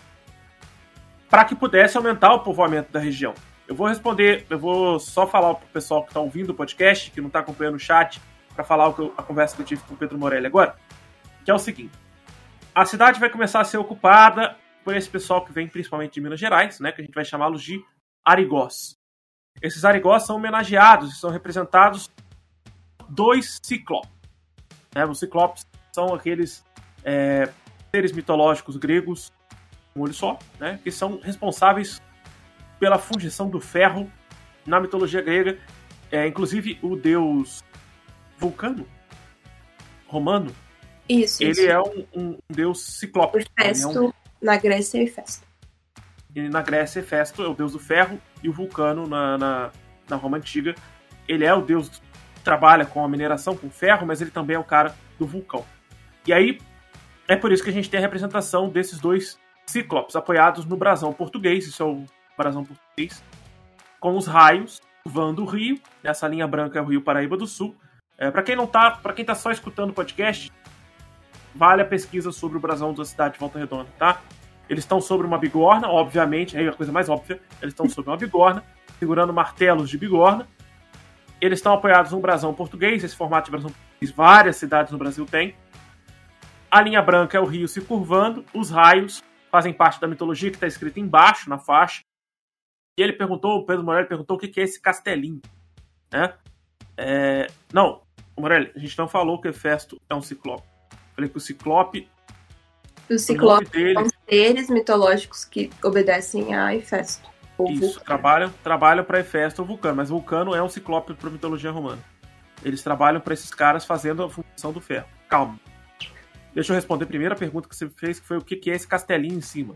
para que pudesse aumentar o povoamento da região. Eu vou responder, eu vou só falar para o pessoal que está ouvindo o podcast, que não está acompanhando o chat, para falar eu, a conversa que eu tive com o Pedro Morelli agora, que é o seguinte: a cidade vai começar a ser ocupada por esse pessoal que vem principalmente de Minas Gerais, né, que a gente vai chamá-los de arigós. Esses arigós são homenageados são representados dois ciclopes. Né? Os ciclopes são aqueles é, seres mitológicos gregos, um olho só, né, que são responsáveis pela fundição do ferro na mitologia grega. É, inclusive o deus Vulcano, romano, isso, ele isso. é um, um, deus ciclope. Hefesto, é um... na Grécia é Hefesto. E na Grécia, Hefesto é o deus do ferro e o Vulcano na, na, na Roma Antiga. Ele é o deus que trabalha com a mineração, com ferro, mas ele também é o cara do vulcão. E aí é por isso que a gente tem a representação desses dois cíclopes apoiados no brasão português, isso é o brasão português, com os raios voando o rio, essa linha branca é o Rio Paraíba do Sul. É, para quem não tá, para quem tá só escutando o podcast, vale a pesquisa sobre o brasão da cidade de Volta Redonda, tá? Eles estão sobre uma bigorna, obviamente, é a coisa mais óbvia. Eles estão sobre uma bigorna, segurando martelos de bigorna. Eles estão apoiados num brasão português, esse formato de brasão português várias cidades no Brasil têm. A linha branca é o rio se curvando, os raios fazem parte da mitologia que está escrita embaixo na faixa. E ele perguntou, o Pedro Morelli perguntou o que é esse castelinho, né? É, não, Morelli, a gente não falou que o Hefesto é um ciclope. Falei que o ciclope. O ciclope dele... são seres mitológicos que obedecem a Hefesto. Isso, trabalham, trabalham para Hefesto ou Vulcano, mas Vulcano é um ciclope para mitologia romana. Eles trabalham para esses caras fazendo a função do ferro. Calma. Deixa eu responder a primeira pergunta que você fez, que foi o que é esse castelinho em cima.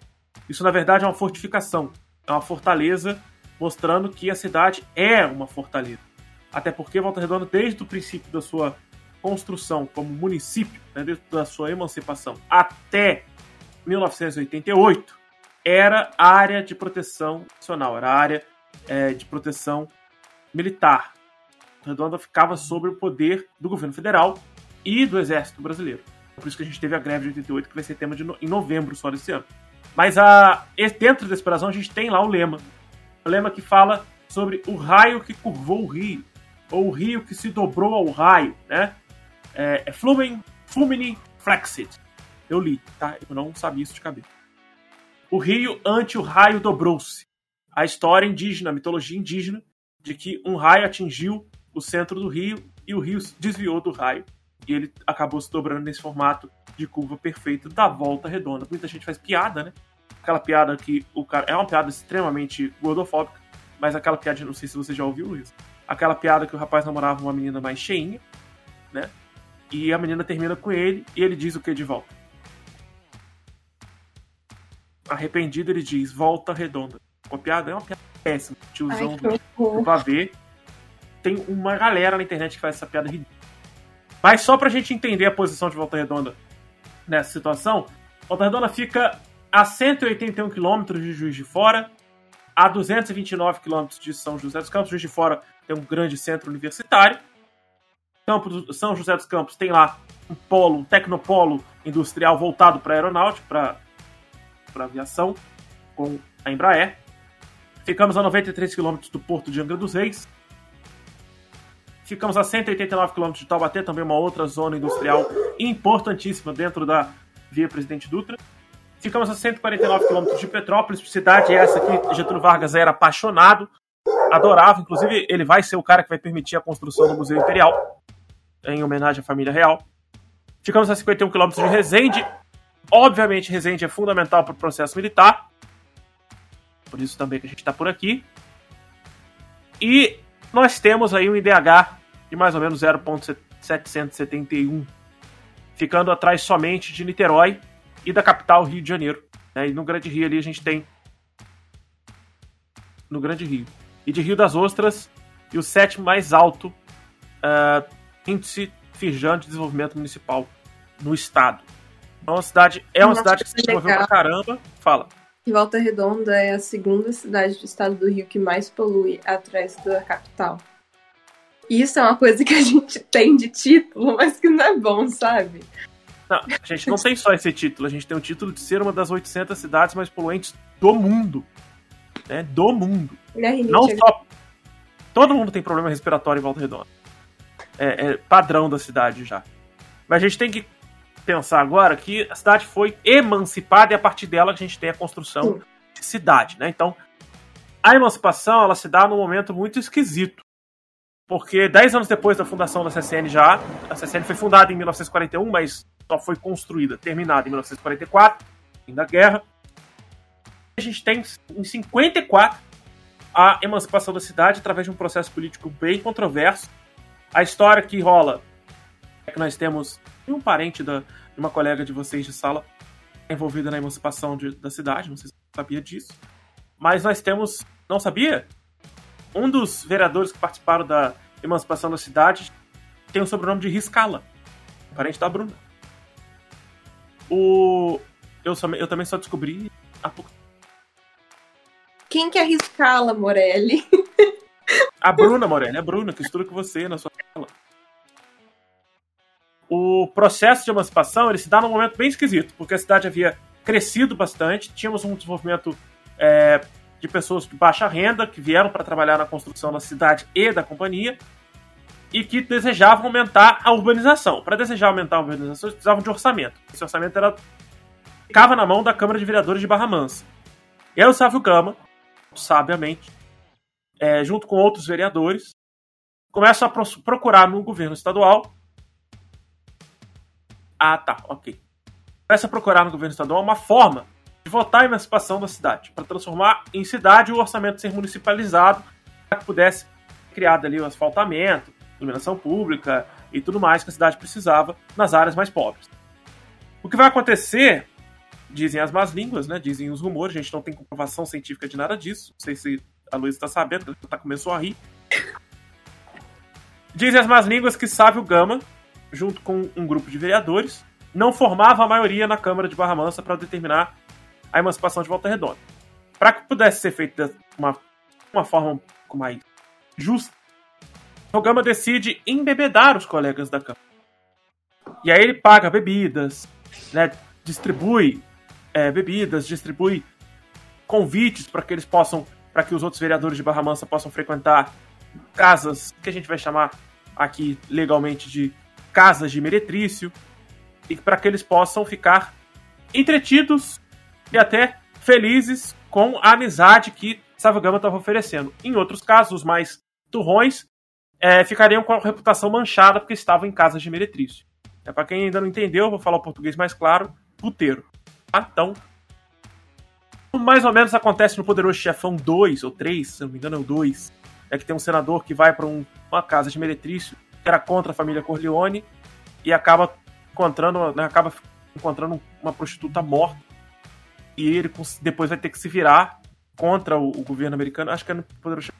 Isso, na verdade, é uma fortificação. É uma fortaleza mostrando que a cidade é uma fortaleza. Até porque Volta Redonda, desde o princípio da sua construção como município, né, desde da sua emancipação até 1988, era área de proteção nacional, era área é, de proteção militar. Redonda ficava sob o poder do governo federal e do exército brasileiro. Por isso que a gente teve a greve de 88, que vai ser tema de no... em novembro só desse ano. Mas a... dentro desse brasão a gente tem lá o lema. O lema que fala sobre o raio que curvou o rio. Ou o rio que se dobrou ao raio, né? É, é Flumen, Flexit. Eu li, tá? Eu não sabia isso de cabeça. O rio ante o raio dobrou-se. A história indígena, a mitologia indígena, de que um raio atingiu o centro do rio e o rio desviou do raio. E ele acabou se dobrando nesse formato de curva perfeita da volta redonda. Muita gente faz piada, né? Aquela piada que o cara. É uma piada extremamente gordofóbica, mas aquela piada, não sei se você já ouviu isso. Aquela piada que o rapaz namorava uma menina mais cheinha, né? E a menina termina com ele e ele diz o que de volta? Arrependido, ele diz: Volta redonda. Uma piada é uma piada péssima. Tiozão Ai, do, do pavê tem uma galera na internet que faz essa piada ridícula. Mas só pra gente entender a posição de Volta Redonda nessa situação, Volta Redonda fica a 181 quilômetros de Juiz de Fora, a 229 quilômetros de São José dos Campos. Juiz de Fora tem um grande centro universitário. Campos, São José dos Campos tem lá um polo, um tecnopolo industrial voltado para aeronáutica, para aviação, com a Embraer. Ficamos a 93 quilômetros do porto de Angra dos Reis. Ficamos a 189 km de Taubaté, também uma outra zona industrial importantíssima dentro da Via Presidente Dutra. Ficamos a 149 km de Petrópolis, cidade essa que Getúlio Vargas era apaixonado, adorava. Inclusive, ele vai ser o cara que vai permitir a construção do Museu Imperial, em homenagem à família real. Ficamos a 51 km de Resende. Obviamente, Resende é fundamental para o processo militar. Por isso também que a gente está por aqui. E nós temos aí um IDH de mais ou menos 0,771, ficando atrás somente de Niterói e da capital Rio de Janeiro. Né? E no Grande Rio ali a gente tem. No Grande Rio. E de Rio das Ostras, e o sétimo mais alto uh, índice firjante de desenvolvimento municipal no estado. Então a cidade é uma cidade que se desenvolveu pra caramba. Fala. E Volta Redonda é a segunda cidade do estado do Rio que mais polui atrás da capital. Isso é uma coisa que a gente (laughs) tem de título, mas que não é bom, sabe? Não, a gente não tem só esse título, a gente tem o título de ser uma das 800 cidades mais poluentes do mundo. Né? Do mundo. Não só. Todo mundo tem problema respiratório em Volta Redonda. É, é padrão da cidade já. Mas a gente tem que pensar agora que a cidade foi emancipada e a partir dela a gente tem a construção Sim. de cidade, né? Então, a emancipação ela se dá num momento muito esquisito. Porque dez anos depois da fundação da CCN já, a CCN foi fundada em 1941, mas só foi construída, terminada em 1944, fim da guerra. A gente tem em 54 a emancipação da cidade através de um processo político bem controverso. A história que rola é que nós temos um parente da, de uma colega de vocês de sala envolvida na emancipação de, da cidade, não sei se você sabia disso. Mas nós temos. Não sabia? Um dos vereadores que participaram da emancipação da cidade tem o sobrenome de Riscala, parente da Bruna. O. Eu, só, eu também só descobri há pouco Quem que é Riscala, Morelli? A Bruna, Morelli, a Bruna, que estuda com você na sua o processo de emancipação ele se dá num momento bem esquisito, porque a cidade havia crescido bastante, tínhamos um desenvolvimento é, de pessoas de baixa renda que vieram para trabalhar na construção da cidade e da companhia e que desejavam aumentar a urbanização. Para desejar aumentar a urbanização, eles precisavam de orçamento. Esse orçamento era ficava na mão da Câmara de Vereadores de Barra Mansa. E aí o Sávio Gama, sabiamente, é, junto com outros vereadores, começa a procurar no governo estadual. Ah, tá, ok. Começa a procurar no governo estadual uma forma de votar a emancipação da cidade, para transformar em cidade o orçamento ser municipalizado, para que pudesse ser criado ali o asfaltamento, iluminação pública e tudo mais que a cidade precisava nas áreas mais pobres. O que vai acontecer, dizem as más línguas, né? Dizem os rumores, a gente não tem comprovação científica de nada disso. Não sei se a Luísa está sabendo, ela tá, começou a rir. Dizem as más línguas que Sávio Gama, junto com um grupo de vereadores, não formava a maioria na Câmara de Barra Mansa para determinar a emancipação de Volta Redonda. Para que pudesse ser feito de uma, uma forma mais justa, o Gama decide embebedar os colegas da Câmara. E aí ele paga bebidas, né, distribui é, bebidas, distribui convites para que eles possam, para que os outros vereadores de Barra Mansa possam frequentar casas que a gente vai chamar aqui legalmente de casas de meretrício e para que eles possam ficar entretidos e até felizes com a amizade que Savagama estava oferecendo. Em outros casos, os mais turrões é, ficariam com a reputação manchada porque estavam em casas de meretrício. É, para quem ainda não entendeu, vou falar o português mais claro: puteiro. Tá? Então, mais ou menos acontece no Poderoso Chefão 2 ou 3, se não me engano é o 2. É que tem um senador que vai para um, uma casa de meretrício era contra a família Corleone e acaba encontrando, né, acaba encontrando uma prostituta morta e ele depois vai ter que se virar contra o, o governo americano, acho que é no Poderoso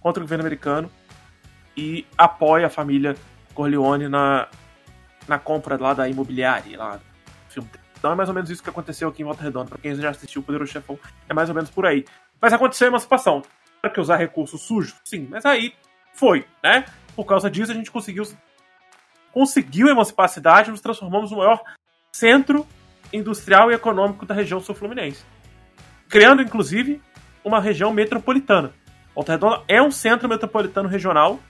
contra o governo americano e apoia a família Corleone na, na compra lá da imobiliária lá filme. Então é mais ou menos isso que aconteceu aqui em Volta Redonda. Pra quem já assistiu o Poderoso Chefão, é mais ou menos por aí. Mas aconteceu a emancipação. Para que usar recursos sujos? Sim, mas aí foi, né? Por causa disso a gente conseguiu conseguiu emancipar a cidade, nos transformamos no maior centro industrial e econômico da região sul-fluminense. Criando, inclusive, uma região metropolitana. Volta Redonda é um centro metropolitano regional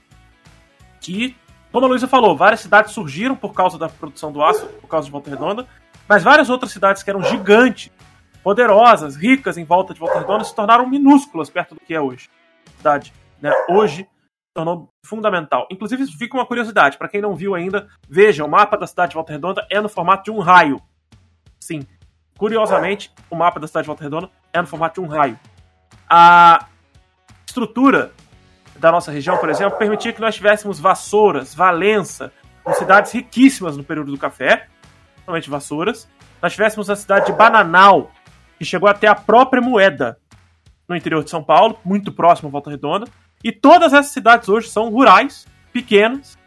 que, como a Luísa falou, várias cidades surgiram por causa da produção do aço, por causa de Volta Redonda, mas várias outras cidades que eram gigantes, poderosas, ricas em volta de Volta Redonda se tornaram minúsculas perto do que é hoje. Cidade, né? Hoje tornou fundamental. Inclusive, fica uma curiosidade, para quem não viu ainda, veja, o mapa da cidade de Volta Redonda é no formato de um raio. Sim, curiosamente, o mapa da cidade de Volta Redonda é no formato de um raio. A estrutura da nossa região, por exemplo, permitia que nós tivéssemos Vassouras, Valença, cidades riquíssimas no período do café, principalmente Vassouras. Nós tivéssemos a cidade de Bananal, que chegou até a própria moeda no interior de São Paulo, muito próximo à Volta Redonda. E todas essas cidades hoje são rurais, pequenas,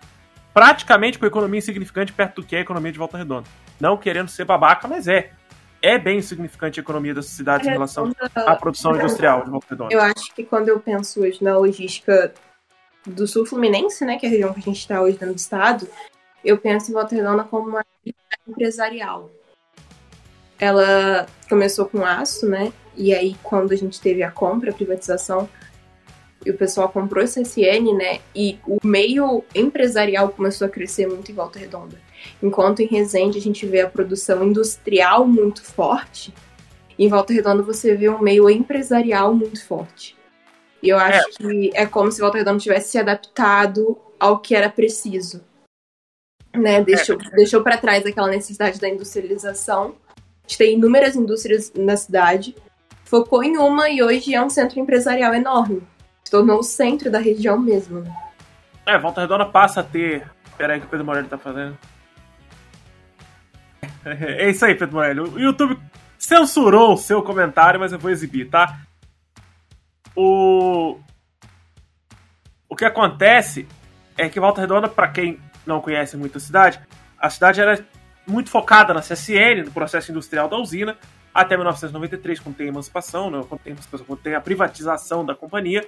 praticamente com economia insignificante perto do que é a economia de Volta Redonda. Não querendo ser babaca, mas é. É bem insignificante a economia dessas cidades em relação à produção industrial de Volta Redonda. Eu acho que quando eu penso hoje na logística do sul fluminense, né, que é a região que a gente está hoje dentro do estado, eu penso em Volta Redonda como uma empresarial. Ela começou com aço, né? E aí, quando a gente teve a compra, a privatização, e o pessoal comprou esse SN, né? E o meio empresarial começou a crescer muito em Volta Redonda. Enquanto em Resende a gente vê a produção industrial muito forte, em Volta Redonda você vê um meio empresarial muito forte. E eu acho é. que é como se Volta Redonda tivesse se adaptado ao que era preciso né? Deixou, é. deixou para trás aquela necessidade da industrialização. A gente tem inúmeras indústrias na cidade, focou em uma e hoje é um centro empresarial enorme. Se tornou o centro da região mesmo. É, Volta Redonda passa a ter. Pera aí que o Pedro Morelli tá fazendo. É isso aí, Pedro Morelli. O YouTube censurou o seu comentário, mas eu vou exibir, tá? O. O que acontece é que Volta Redonda, para quem não conhece muito a cidade, a cidade era muito focada na CSN, no processo industrial da usina, até 1993, quando tem a emancipação, né, quando, tem, quando tem a privatização da companhia.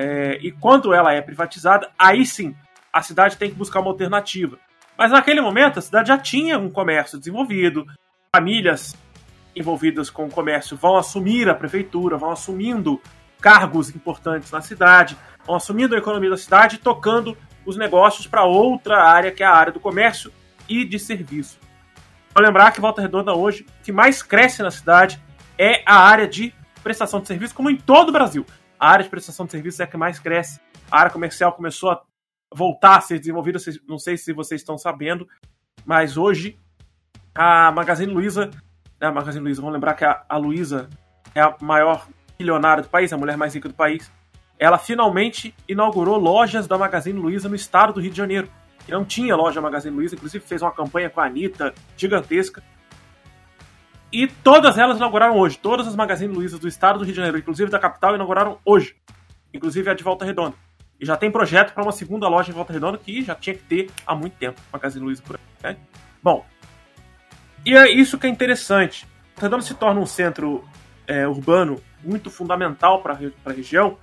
É, e quando ela é privatizada, aí sim a cidade tem que buscar uma alternativa. Mas naquele momento a cidade já tinha um comércio desenvolvido, famílias envolvidas com o comércio vão assumir a prefeitura, vão assumindo cargos importantes na cidade, vão assumindo a economia da cidade, tocando os negócios para outra área, que é a área do comércio e de serviço. Vou lembrar que Volta Redonda hoje, o que mais cresce na cidade é a área de prestação de serviço, como em todo o Brasil. A área de prestação de serviço é a que mais cresce. A área comercial começou a voltar a ser desenvolvida, não sei se vocês estão sabendo, mas hoje a Magazine Luiza, né, a Magazine Luiza, vamos lembrar que a, a Luiza é a maior milionária do país, a mulher mais rica do país. Ela finalmente inaugurou lojas da Magazine Luiza no estado do Rio de Janeiro que não tinha loja Magazine Luiza, inclusive fez uma campanha com a Anitta gigantesca. E todas elas inauguraram hoje. Todas as Magazine Luizas do estado do Rio de Janeiro, inclusive da capital, inauguraram hoje. Inclusive a de Volta Redonda. E já tem projeto para uma segunda loja em Volta Redonda que já tinha que ter há muito tempo. Magazine Luiza por aí. Né? Bom, e é isso que é interessante. Volta Redonda se torna um centro é, urbano muito fundamental para a região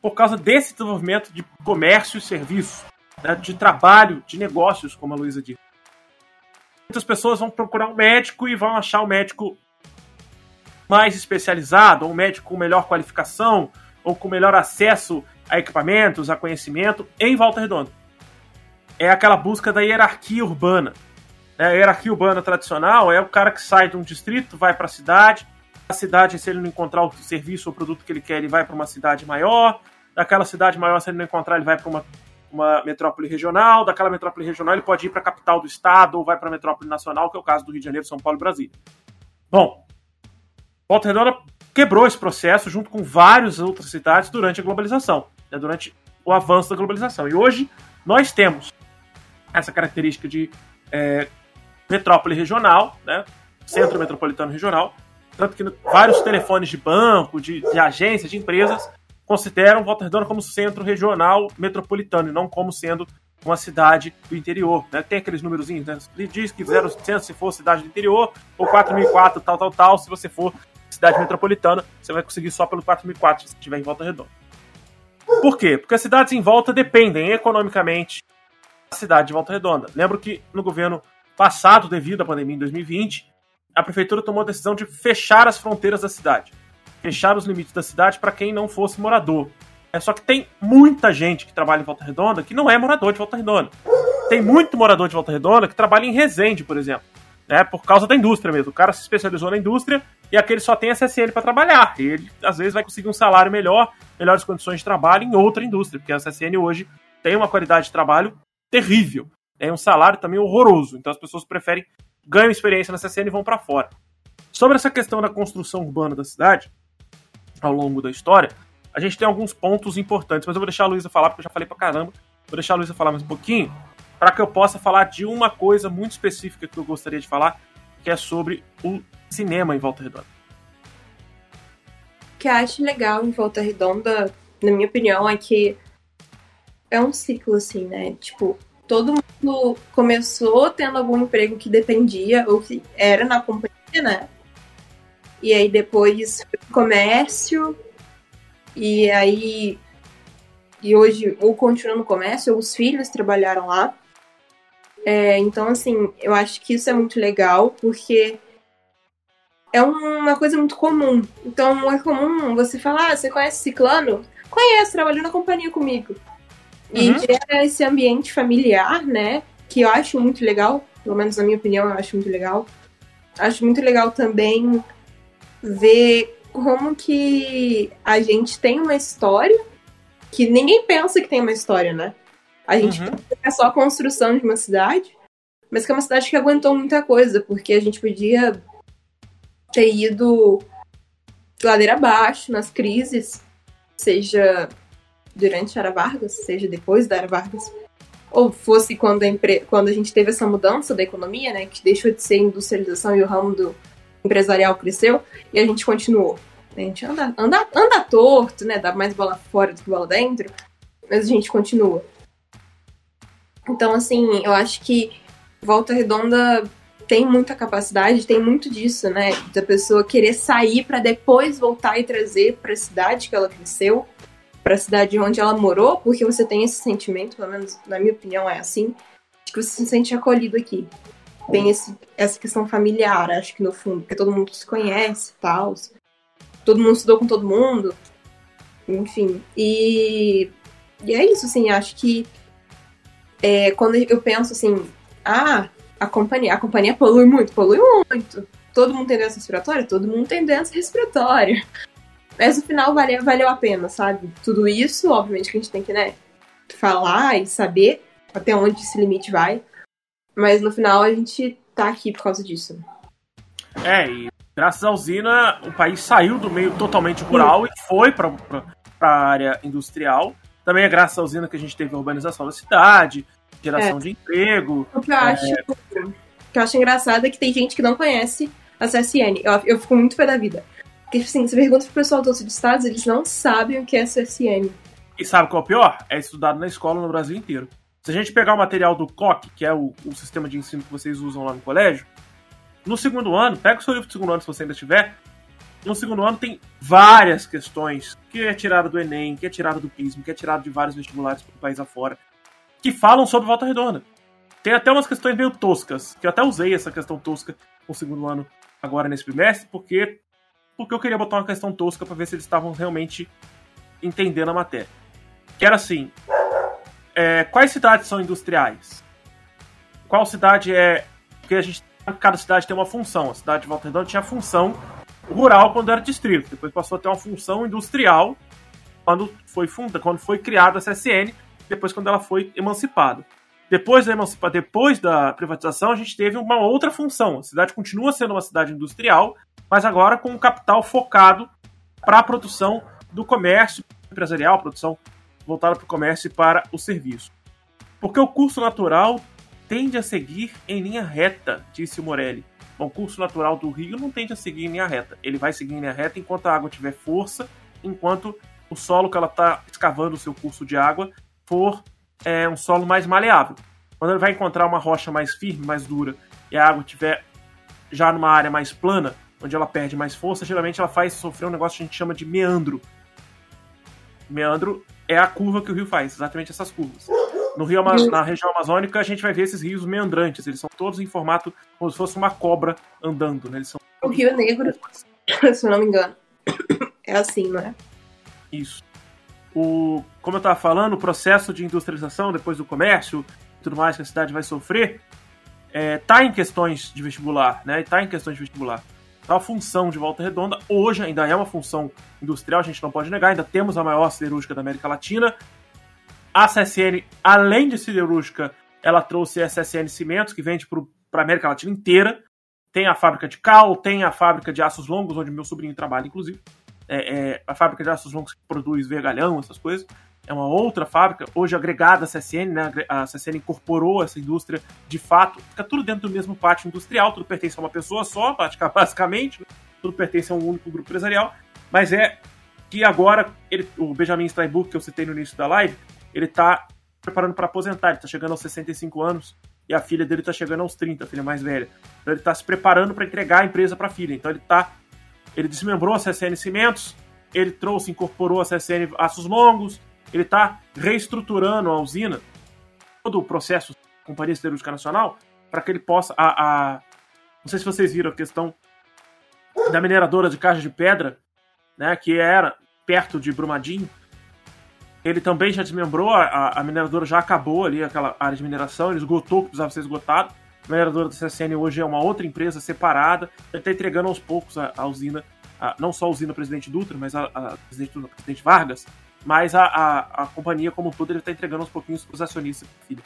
por causa desse desenvolvimento de comércio e serviços né, de trabalho, de negócios, como a Luísa disse. Muitas pessoas vão procurar um médico e vão achar um médico mais especializado, ou um médico com melhor qualificação, ou com melhor acesso a equipamentos, a conhecimento, em Volta Redonda. É aquela busca da hierarquia urbana. Né? A hierarquia urbana tradicional é o cara que sai de um distrito, vai para a cidade, a cidade, se ele não encontrar o serviço ou produto que ele quer, ele vai para uma cidade maior, daquela cidade maior, se ele não encontrar, ele vai para uma uma metrópole regional, daquela metrópole regional ele pode ir para a capital do estado ou vai para a metrópole nacional, que é o caso do Rio de Janeiro, São Paulo e Brasília. Bom, Volta Redonda quebrou esse processo junto com várias outras cidades durante a globalização, né, durante o avanço da globalização. E hoje nós temos essa característica de é, metrópole regional, né, centro metropolitano regional, tanto que vários telefones de banco, de, de agências, de empresas consideram Volta Redonda como centro regional metropolitano e não como sendo uma cidade do interior. Né? Tem aqueles númerozinhos, né? diz que 0% se for cidade do interior, ou 4004, tal, tal, tal. Se você for cidade metropolitana, você vai conseguir só pelo 4004 se estiver em Volta Redonda. Por quê? Porque as cidades em volta dependem economicamente da cidade de Volta Redonda. Lembro que no governo passado, devido à pandemia em 2020, a prefeitura tomou a decisão de fechar as fronteiras da cidade fechar os limites da cidade para quem não fosse morador. É só que tem muita gente que trabalha em Volta Redonda que não é morador de Volta Redonda. Tem muito morador de Volta Redonda que trabalha em Resende, por exemplo. Né, por causa da indústria mesmo. O cara se especializou na indústria e aquele só tem a CSN para trabalhar. E ele, às vezes, vai conseguir um salário melhor, melhores condições de trabalho em outra indústria, porque a CSN hoje tem uma qualidade de trabalho terrível. É um salário também horroroso. Então as pessoas preferem, ganham experiência na CSN e vão para fora. Sobre essa questão da construção urbana da cidade, ao longo da história, a gente tem alguns pontos importantes, mas eu vou deixar a Luísa falar, porque eu já falei pra caramba. Vou deixar a Luísa falar mais um pouquinho, para que eu possa falar de uma coisa muito específica que eu gostaria de falar, que é sobre o cinema em Volta Redonda. O que eu acho legal em Volta Redonda, na minha opinião, é que é um ciclo, assim, né? Tipo, todo mundo começou tendo algum emprego que dependia, ou que era na companhia, né? E aí depois comércio, e aí. E hoje, ou continua no comércio, ou os filhos trabalharam lá. É, então, assim, eu acho que isso é muito legal, porque é uma coisa muito comum. Então, é comum você falar, ah, você conhece Ciclano? Conheço, trabalhou na companhia comigo. E uhum. gera esse ambiente familiar, né? Que eu acho muito legal, pelo menos na minha opinião, eu acho muito legal. Acho muito legal também ver como que a gente tem uma história que ninguém pensa que tem uma história, né? A gente uhum. pensa que é só a construção de uma cidade, mas que é uma cidade que aguentou muita coisa, porque a gente podia ter ido ladeira abaixo nas crises, seja durante a Era Vargas, seja depois da Era Vargas, ou fosse quando a, empre... quando a gente teve essa mudança da economia, né, que deixou de ser industrialização e o ramo do empresarial cresceu e a gente continuou. A gente anda, anda, anda torto, né? Dá mais bola fora do que bola dentro, mas a gente continua. Então, assim, eu acho que Volta Redonda tem muita capacidade, tem muito disso, né? Da pessoa querer sair para depois voltar e trazer para a cidade que ela cresceu, para a cidade onde ela morou, porque você tem esse sentimento, pelo menos na minha opinião é assim, de que você se sente acolhido aqui tem esse, essa questão familiar, acho que no fundo, porque todo mundo se conhece e tal. Todo mundo estudou com todo mundo. Enfim. E, e é isso, assim, acho que é, quando eu penso assim, ah, a companhia. A companhia polui muito, polui muito. Todo mundo tem doença respiratória? Todo mundo tem doença respiratória. Mas no final valeu, valeu a pena, sabe? Tudo isso, obviamente, que a gente tem que, né, falar e saber até onde esse limite vai. Mas no final a gente tá aqui por causa disso. É, e graças à usina, o país saiu do meio totalmente rural e foi para a área industrial. Também é graças à usina que a gente teve a urbanização da cidade, geração é. de emprego. O que eu, é... acho, o que eu acho engraçado é que tem gente que não conhece a CSN. Eu, eu fico muito pé da vida. Porque, assim, você pergunta pro pessoal dos estados, eles não sabem o que é CSN. E sabe qual é o pior? É estudado na escola no Brasil inteiro. Se a gente pegar o material do COC, que é o, o sistema de ensino que vocês usam lá no colégio, no segundo ano, pega o seu livro do segundo ano se você ainda tiver. No segundo ano tem várias questões que é tirada do Enem, que é tirada do PISM, que é tirada de vários vestibulares do país afora, que falam sobre volta redonda. Tem até umas questões meio toscas, que eu até usei essa questão tosca no segundo ano agora nesse bimestre, porque porque eu queria botar uma questão tosca para ver se eles estavam realmente entendendo a matéria. Que era assim: é, quais cidades são industriais? Qual cidade é. Porque a gente. Cada cidade tem uma função. A cidade de Volta tinha função rural quando era distrito. Depois passou a ter uma função industrial quando foi funda, quando foi criada a CSN, depois quando ela foi emancipada. Depois da emancipação, depois da privatização, a gente teve uma outra função. A cidade continua sendo uma cidade industrial, mas agora com um capital focado para a produção do comércio empresarial, produção voltada para o comércio e para o serviço. Porque o curso natural tende a seguir em linha reta, disse Morelli. Bom, o curso natural do Rio não tende a seguir em linha reta. Ele vai seguir em linha reta enquanto a água tiver força, enquanto o solo que ela está escavando o seu curso de água for é, um solo mais maleável. Quando ele vai encontrar uma rocha mais firme, mais dura, e a água estiver já numa área mais plana, onde ela perde mais força, geralmente ela faz sofrer um negócio que a gente chama de meandro. Meandro é a curva que o rio faz, exatamente essas curvas. No rio, na região amazônica, a gente vai ver esses rios meandrantes. Eles são todos em formato como se fosse uma cobra andando. Né? Eles são o Rio Negro, (coughs) se eu não me engano, (coughs) é assim, não é? Isso. O, como eu estava falando, o processo de industrialização depois do comércio e tudo mais que a cidade vai sofrer é, tá em questões de vestibular, né? Tá em questões de vestibular. A função de Volta Redonda hoje ainda é uma função industrial, a gente não pode negar, ainda temos a maior siderúrgica da América Latina. A CSN, além de siderúrgica, ela trouxe a CSN Cimentos, que vende para a América Latina inteira. Tem a fábrica de cal, tem a fábrica de aços longos, onde meu sobrinho trabalha, inclusive. É, é, a fábrica de aços longos que produz vergalhão, essas coisas é uma outra fábrica, hoje agregada à CSN, né? A CSN incorporou essa indústria de fato, fica tudo dentro do mesmo pátio industrial, tudo pertence a uma pessoa só, (laughs) basicamente, tudo pertence a um único grupo empresarial, mas é que agora ele, o Benjamin Steinbuch, que eu citei no início da live, ele está preparando para aposentar, ele está chegando aos 65 anos e a filha dele está chegando aos 30, a filha mais velha. Então ele está se preparando para entregar a empresa para a filha. Então ele tá ele desmembrou a CSN Cimentos, ele trouxe, incorporou a CSN Aços Longos, ele está reestruturando a usina, todo o processo Companhia Siderúrgica Nacional, para que ele possa. A, a, não sei se vocês viram a questão da mineradora de caixa de pedra, né, que era perto de Brumadinho. Ele também já desmembrou, a, a mineradora já acabou ali, aquela área de mineração, ele esgotou o que precisava ser esgotado. A mineradora da CSN hoje é uma outra empresa separada, ele está entregando aos poucos a, a usina, a, não só a usina Presidente Dutra, mas a, a Presidente Vargas, mas a, a, a companhia como um todo ele está entregando uns pouquinhos para os acionistas filho.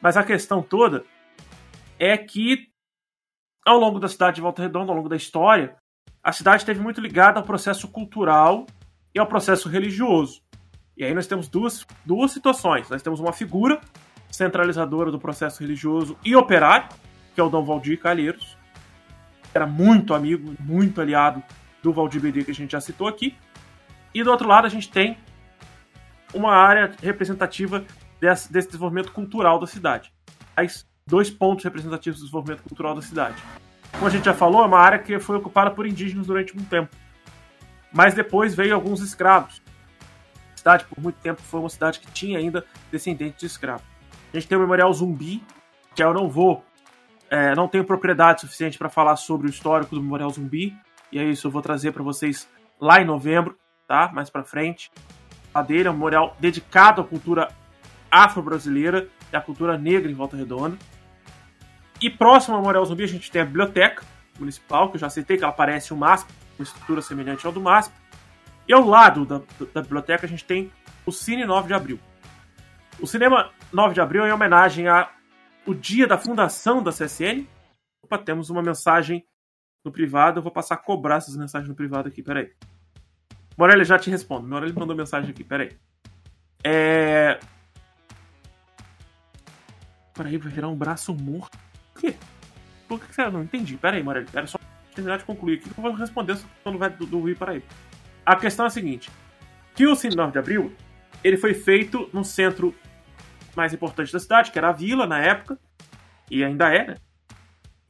Mas a questão toda é que ao longo da cidade de Volta Redonda, ao longo da história, a cidade esteve muito ligada ao processo cultural e ao processo religioso. E aí nós temos duas, duas situações. Nós temos uma figura centralizadora do processo religioso e operário, que é o Dom Valdir Calheiros. Era muito amigo, muito aliado do Valdir BD que a gente já citou aqui. E do outro lado a gente tem uma área representativa desse, desse desenvolvimento cultural da cidade. As dois pontos representativos do desenvolvimento cultural da cidade. Como a gente já falou, é uma área que foi ocupada por indígenas durante muito tempo. Mas depois veio alguns escravos. A cidade, por muito tempo, foi uma cidade que tinha ainda descendentes de escravos. A gente tem o Memorial Zumbi, que eu não vou. É, não tenho propriedade suficiente para falar sobre o histórico do Memorial Zumbi. E é isso, eu vou trazer para vocês lá em novembro, tá? Mais para frente dele, é um memorial dedicado à cultura afro-brasileira e à cultura negra em Volta Redonda. E próximo ao Memorial Zumbi a gente tem a biblioteca municipal, que eu já citei, que ela parece o MASP, uma estrutura semelhante ao do MASP. E ao lado da, da biblioteca a gente tem o Cine 9 de Abril. O cinema 9 de Abril é em homenagem ao dia da fundação da CSN. Opa, temos uma mensagem no privado, eu vou passar a cobrar essas mensagens no privado aqui, peraí. Morelli, já te respondo. Morelli mandou mensagem aqui, peraí. É... Peraí, vai virar um braço morto. Por quê? Por que você não entendi? Peraí, Morelli, pera só terminar de concluir aqui que eu vou responder quando vai do, Rio Paraíba. A questão é a seguinte: que o Cine 9 de Abril ele foi feito no centro mais importante da cidade, que era a vila na época, e ainda é, né?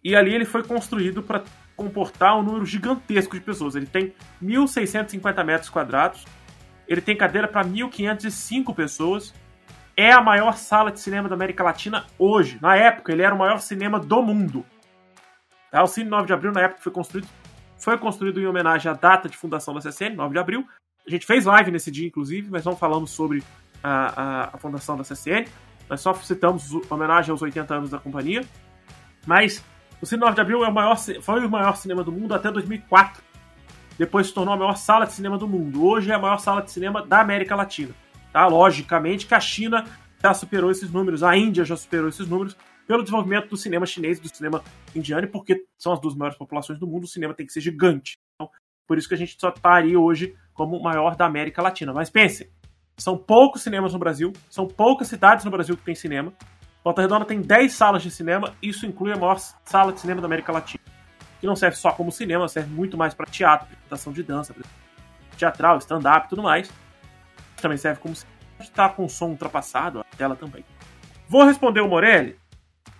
E ali ele foi construído para comportar um número gigantesco de pessoas. Ele tem 1.650 metros quadrados, ele tem cadeira para 1.505 pessoas. É a maior sala de cinema da América Latina hoje. Na época, ele era o maior cinema do mundo. Tá? O Cine 9 de Abril, na época, foi construído, foi construído em homenagem à data de fundação da CCN, 9 de abril. A gente fez live nesse dia, inclusive, mas não falamos sobre a, a, a fundação da CCN. Nós só citamos homenagem aos 80 anos da companhia. Mas o Cine 9 de Abril é o maior, foi o maior cinema do mundo até 2004. Depois se tornou a maior sala de cinema do mundo. Hoje é a maior sala de cinema da América Latina. Tá? Logicamente que a China já superou esses números, a Índia já superou esses números pelo desenvolvimento do cinema chinês e do cinema indiano, porque são as duas maiores populações do mundo, o cinema tem que ser gigante. Então, por isso que a gente só estaria hoje como o maior da América Latina. Mas pensem, são poucos cinemas no Brasil, são poucas cidades no Brasil que tem cinema. Volta Redonda tem 10 salas de cinema, isso inclui a maior sala de cinema da América Latina. Que não serve só como cinema, serve muito mais para teatro, apresentação de dança, teatral, stand-up e tudo mais. Também serve como cinema. Está com som ultrapassado, a tela também. Vou responder o Morelli,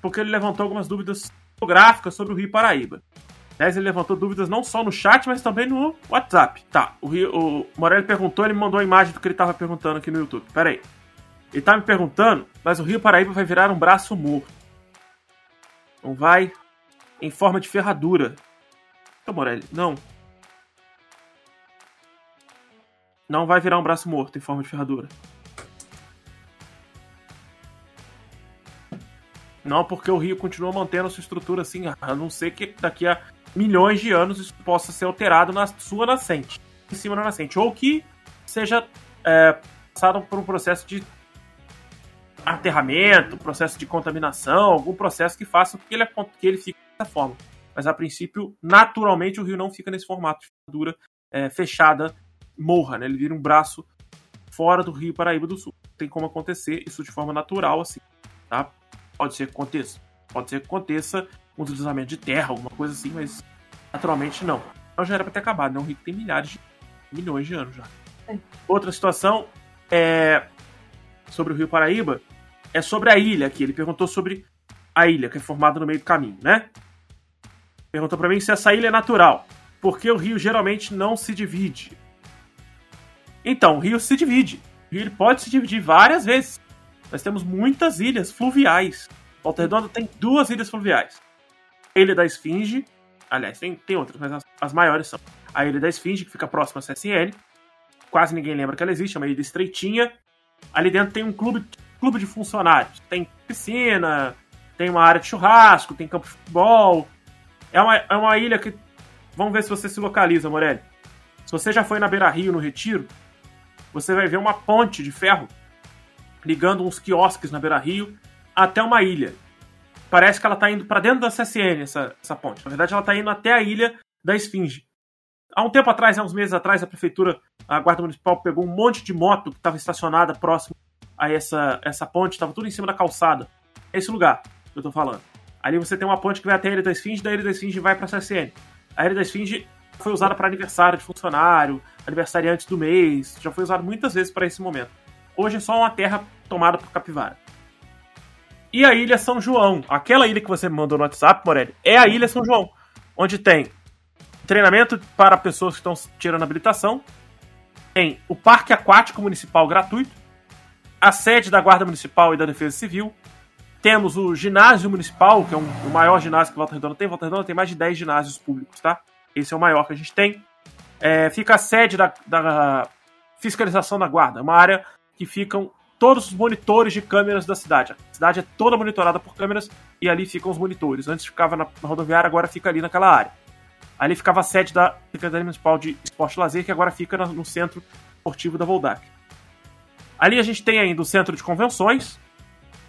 porque ele levantou algumas dúvidas geográficas sobre o Rio Paraíba. Aliás, ele levantou dúvidas não só no chat, mas também no WhatsApp. Tá, o, Rio, o Morelli perguntou, ele me mandou a imagem do que ele estava perguntando aqui no YouTube. Pera aí. Ele tá me perguntando, mas o Rio Paraíba vai virar um braço morto. Não vai em forma de ferradura. Então, Morelli, não. Não vai virar um braço morto em forma de ferradura. Não, porque o Rio continua mantendo a sua estrutura assim, a não ser que daqui a milhões de anos isso possa ser alterado na sua nascente, em cima da nascente, ou que seja é, passado por um processo de aterramento, processo de contaminação, algum processo que faça com que ele, que ele fique dessa forma. Mas a princípio, naturalmente, o rio não fica nesse formato de ferradura é, fechada, morra, né? Ele vira um braço fora do Rio Paraíba do Sul. Tem como acontecer isso de forma natural, assim, tá? Pode ser que aconteça. Pode ser que aconteça um deslizamento de terra, alguma coisa assim, mas naturalmente não. Então já era para ter acabado, né? Um rio que tem milhares de milhões de anos já. É. Outra situação é sobre o Rio Paraíba é sobre a ilha aqui. Ele perguntou sobre a ilha, que é formada no meio do caminho, né? Perguntou para mim se essa ilha é natural. Porque o rio geralmente não se divide. Então, o rio se divide. O rio pode se dividir várias vezes. Nós temos muitas ilhas fluviais. Volta Redonda tem duas ilhas fluviais. A Ilha da Esfinge, aliás, tem, tem outras, mas as, as maiores são. A Ilha da Esfinge, que fica próxima à CSN. Quase ninguém lembra que ela existe, é uma ilha estreitinha. Ali dentro tem um clube, clube de funcionários. Tem piscina, tem uma área de churrasco, tem campo de futebol. É uma, é uma ilha que. Vamos ver se você se localiza, Morelli. Se você já foi na Beira Rio, no Retiro, você vai ver uma ponte de ferro ligando uns quiosques na Beira Rio até uma ilha. Parece que ela está indo para dentro da CSN, essa, essa ponte. Na verdade, ela está indo até a ilha da Esfinge. Há um tempo atrás, há uns meses atrás, a prefeitura, a Guarda Municipal pegou um monte de moto que estava estacionada próximo a essa, essa ponte, estava tudo em cima da calçada. É esse lugar que eu estou falando. Ali você tem uma ponte que vai até a Ilha da Esfinge, da Ilha da Esfinge vai para a CSN. A Ilha da Esfinge foi usada para aniversário de funcionário, aniversariantes do mês, já foi usada muitas vezes para esse momento. Hoje é só uma terra tomada por capivara. E a Ilha São João, aquela ilha que você me mandou no WhatsApp, Morelli, é a Ilha São João, onde tem treinamento para pessoas que estão tirando habilitação, tem o Parque Aquático Municipal gratuito, a sede da Guarda Municipal e da Defesa Civil, temos o ginásio municipal, que é um, o maior ginásio que Volta Redonda tem. Volta Redonda tem mais de 10 ginásios públicos, tá? Esse é o maior que a gente tem. É, fica a sede da, da fiscalização da guarda, uma área que ficam todos os monitores de câmeras da cidade. A cidade é toda monitorada por câmeras e ali ficam os monitores. Antes ficava na, na rodoviária, agora fica ali naquela área. Ali ficava a sede da Secretaria Municipal de Esporte e Lazer, que agora fica no centro esportivo da Voldac. Ali a gente tem ainda o centro de convenções,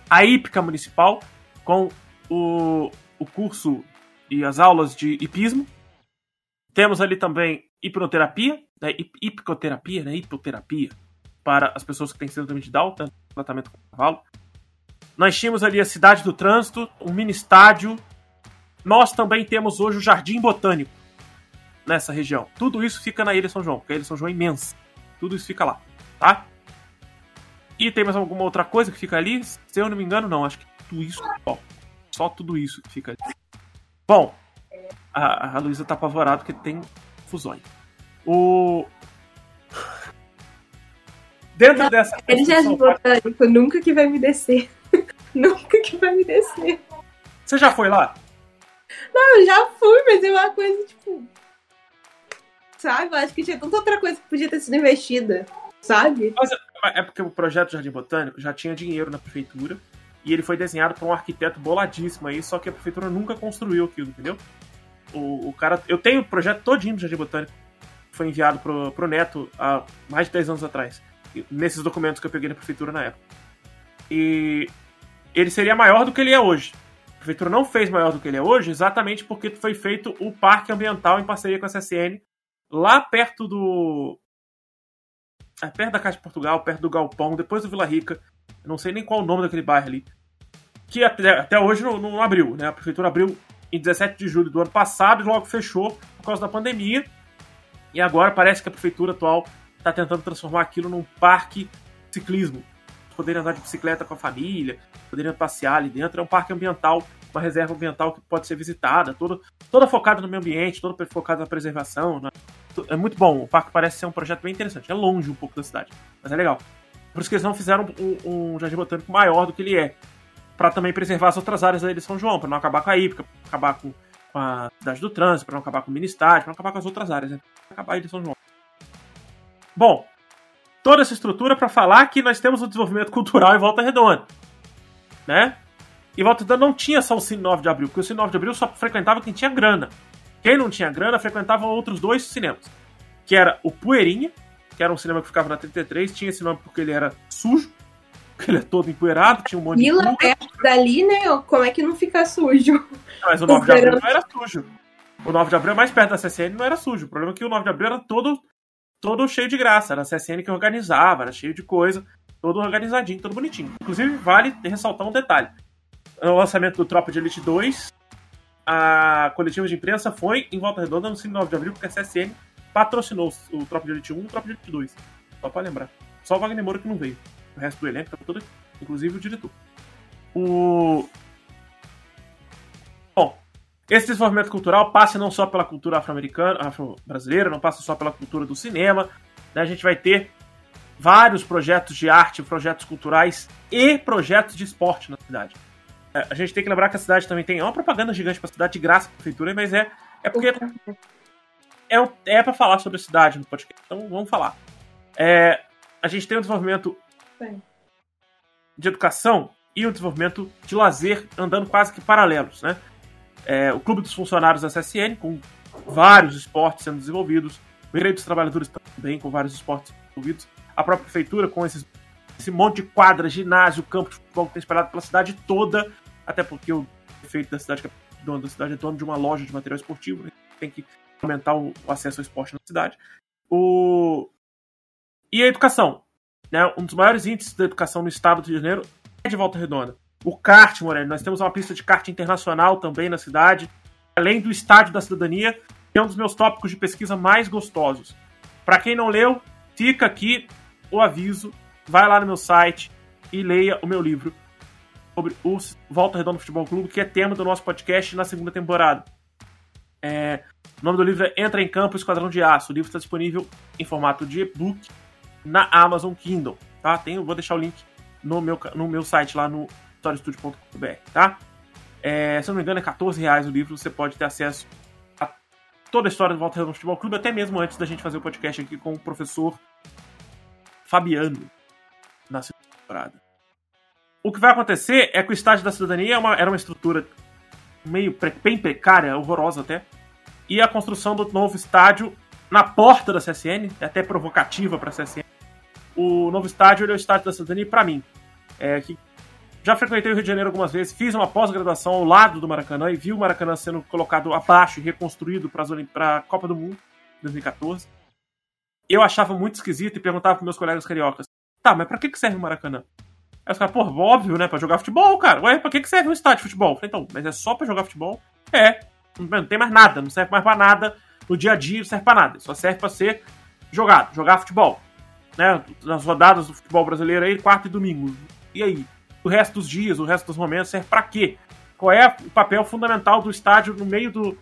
a hípica municipal, com o, o curso e as aulas de hipismo. Temos ali também hipnoterapia, né, hipicoterapia, né, hipoterapia, para as pessoas que têm síndrome de Down, tratamento com cavalo. Nós tínhamos ali a cidade do trânsito, um mini estádio. Nós também temos hoje o Jardim Botânico nessa região. Tudo isso fica na Ilha São João, porque a Ilha São João é imensa. Tudo isso fica lá, tá? E tem mais alguma outra coisa que fica ali? Se eu não me engano, não. Acho que tudo isso. Ó, só tudo isso que fica ali. Bom, a, a Luísa tá apavorada porque tem fusões. O. Dentro não, dessa. Ele já é botânico, nunca que vai me descer. (laughs) nunca que vai me descer. Você já foi lá? Não, eu já fui, mas é uma coisa, tipo. Sabe? Eu acho que tinha tanta outra coisa que podia ter sido investida. Sabe? Mas é porque o projeto Jardim Botânico já tinha dinheiro na prefeitura. E ele foi desenhado por um arquiteto boladíssimo aí, só que a prefeitura nunca construiu aquilo, entendeu? O, o cara. Eu tenho o projeto todinho do Jardim Botânico. Foi enviado pro, pro Neto há mais de 10 anos atrás. Nesses documentos que eu peguei na prefeitura na época. E ele seria maior do que ele é hoje. A prefeitura não fez maior do que ele é hoje, exatamente porque foi feito o parque ambiental em parceria com a CSN, lá perto do. É, perto da Caixa de Portugal, perto do Galpão, depois do Vila Rica. Não sei nem qual o nome daquele bairro ali. Que até, até hoje não, não abriu, né? A prefeitura abriu em 17 de julho do ano passado e logo fechou por causa da pandemia. E agora parece que a prefeitura atual está tentando transformar aquilo num parque ciclismo. Poderem andar de bicicleta com a família, poderiam passear ali dentro. É um parque ambiental, uma reserva ambiental que pode ser visitada, toda, toda focada no meio ambiente, toda focada na preservação. Né? É muito bom. O parque parece ser um projeto bem interessante. É longe um pouco da cidade, mas é legal. Por isso que eles não fizeram um, um jardim botânico maior do que ele é. Para também preservar as outras áreas da Ilha São João, para não acabar com a Ípica, para acabar com, com, a cidade do trânsito, para não acabar com o mini estádio, para não acabar com as outras áreas, né? Pra acabar a Ilha São João. Bom, toda essa estrutura para falar que nós temos o desenvolvimento cultural em Volta Redonda, né? E Volta não tinha só o Cine 9 de Abril, porque o Cine 9 de Abril só frequentava quem tinha grana. Quem não tinha grana frequentava outros dois cinemas, que era o Poeirinha, que era um cinema que ficava na 33, tinha esse nome porque ele era sujo, porque ele é todo empoeirado, tinha um monte Vila de perto dali, né? Como é que não fica sujo? Mas o 9 de Abril não era sujo. O 9 de Abril, mais perto da CSN, não era sujo. O problema é que o 9 de Abril era todo todo cheio de graça. Era a CSN que organizava, era cheio de coisa, todo organizadinho, todo bonitinho. Inclusive, vale ressaltar um detalhe. No lançamento do Tropa de Elite 2, a coletiva de imprensa foi em Volta Redonda no 5 9 de abril, porque a CSN patrocinou o Tropa de Elite 1 e o Tropa de Elite 2. Só pra lembrar. Só o Wagner Moura que não veio. O resto do elenco tava todo inclusive o diretor. O... Bom, esse desenvolvimento cultural passa não só pela cultura afro-americana, afro-brasileira, não passa só pela cultura do cinema. Né? A gente vai ter vários projetos de arte, projetos culturais e projetos de esporte na cidade. É, a gente tem que lembrar que a cidade também tem é uma propaganda gigante para a cidade, de graça para a prefeitura, mas é, é porque é, é para falar sobre a cidade no podcast. Então vamos falar. É, a gente tem um desenvolvimento Sim. de educação e um desenvolvimento de lazer andando quase que paralelos, né? é, o Clube dos Funcionários da CSN, com vários esportes sendo desenvolvidos, o Direito dos Trabalhadores também, com vários esportes desenvolvidos, a própria prefeitura com esses, esse monte de quadras, ginásio, campo de futebol que tem espalhado pela cidade toda, até porque o prefeito da cidade, é dono da cidade, é dono de uma loja de material esportivo, né? tem que aumentar o, o acesso ao esporte na cidade. O... E a educação. Né? Um dos maiores índices da educação no estado do Rio de Janeiro é de Volta Redonda. O kart, Morelli, nós temos uma pista de kart internacional também na cidade, além do Estádio da Cidadania, que é um dos meus tópicos de pesquisa mais gostosos. Para quem não leu, fica aqui o aviso, vai lá no meu site e leia o meu livro sobre o Volta Redonda Futebol Clube, que é tema do nosso podcast na segunda temporada. É, o nome do livro é Entra em Campo Esquadrão de Aço. O livro está disponível em formato de e-book na Amazon Kindle. Tá? Tem, vou deixar o link no meu, no meu site lá no historiastudio.com.br, tá? É, se eu não me engano, é 14 reais o livro, você pode ter acesso a toda a história do Volta Redonda Futebol Clube, até mesmo antes da gente fazer o podcast aqui com o professor Fabiano. temporada. O que vai acontecer é que o estádio da cidadania é uma, era uma estrutura meio bem precária, horrorosa até, e a construção do novo estádio na porta da CSN, é até provocativa para a CSN. O novo estádio é o estádio da cidadania para mim. É, que já frequentei o Rio de Janeiro algumas vezes, fiz uma pós-graduação ao lado do Maracanã e vi o Maracanã sendo colocado abaixo e reconstruído para a Copa do Mundo 2014. Eu achava muito esquisito e perguntava para meus colegas cariocas: tá, mas para que serve o Maracanã? Aí os caras, pô, óbvio, né? Pra jogar futebol, cara. Ué, pra que serve um estádio de futebol? falei, então, mas é só pra jogar futebol? É. Não tem mais nada, não serve mais pra nada. No dia a dia não serve pra nada. Só serve pra ser jogado, jogar futebol. Né? Nas rodadas do futebol brasileiro aí, quarta e domingo. E aí? o resto dos dias, o resto dos momentos, serve para quê? Qual é o papel fundamental do estádio no meio do,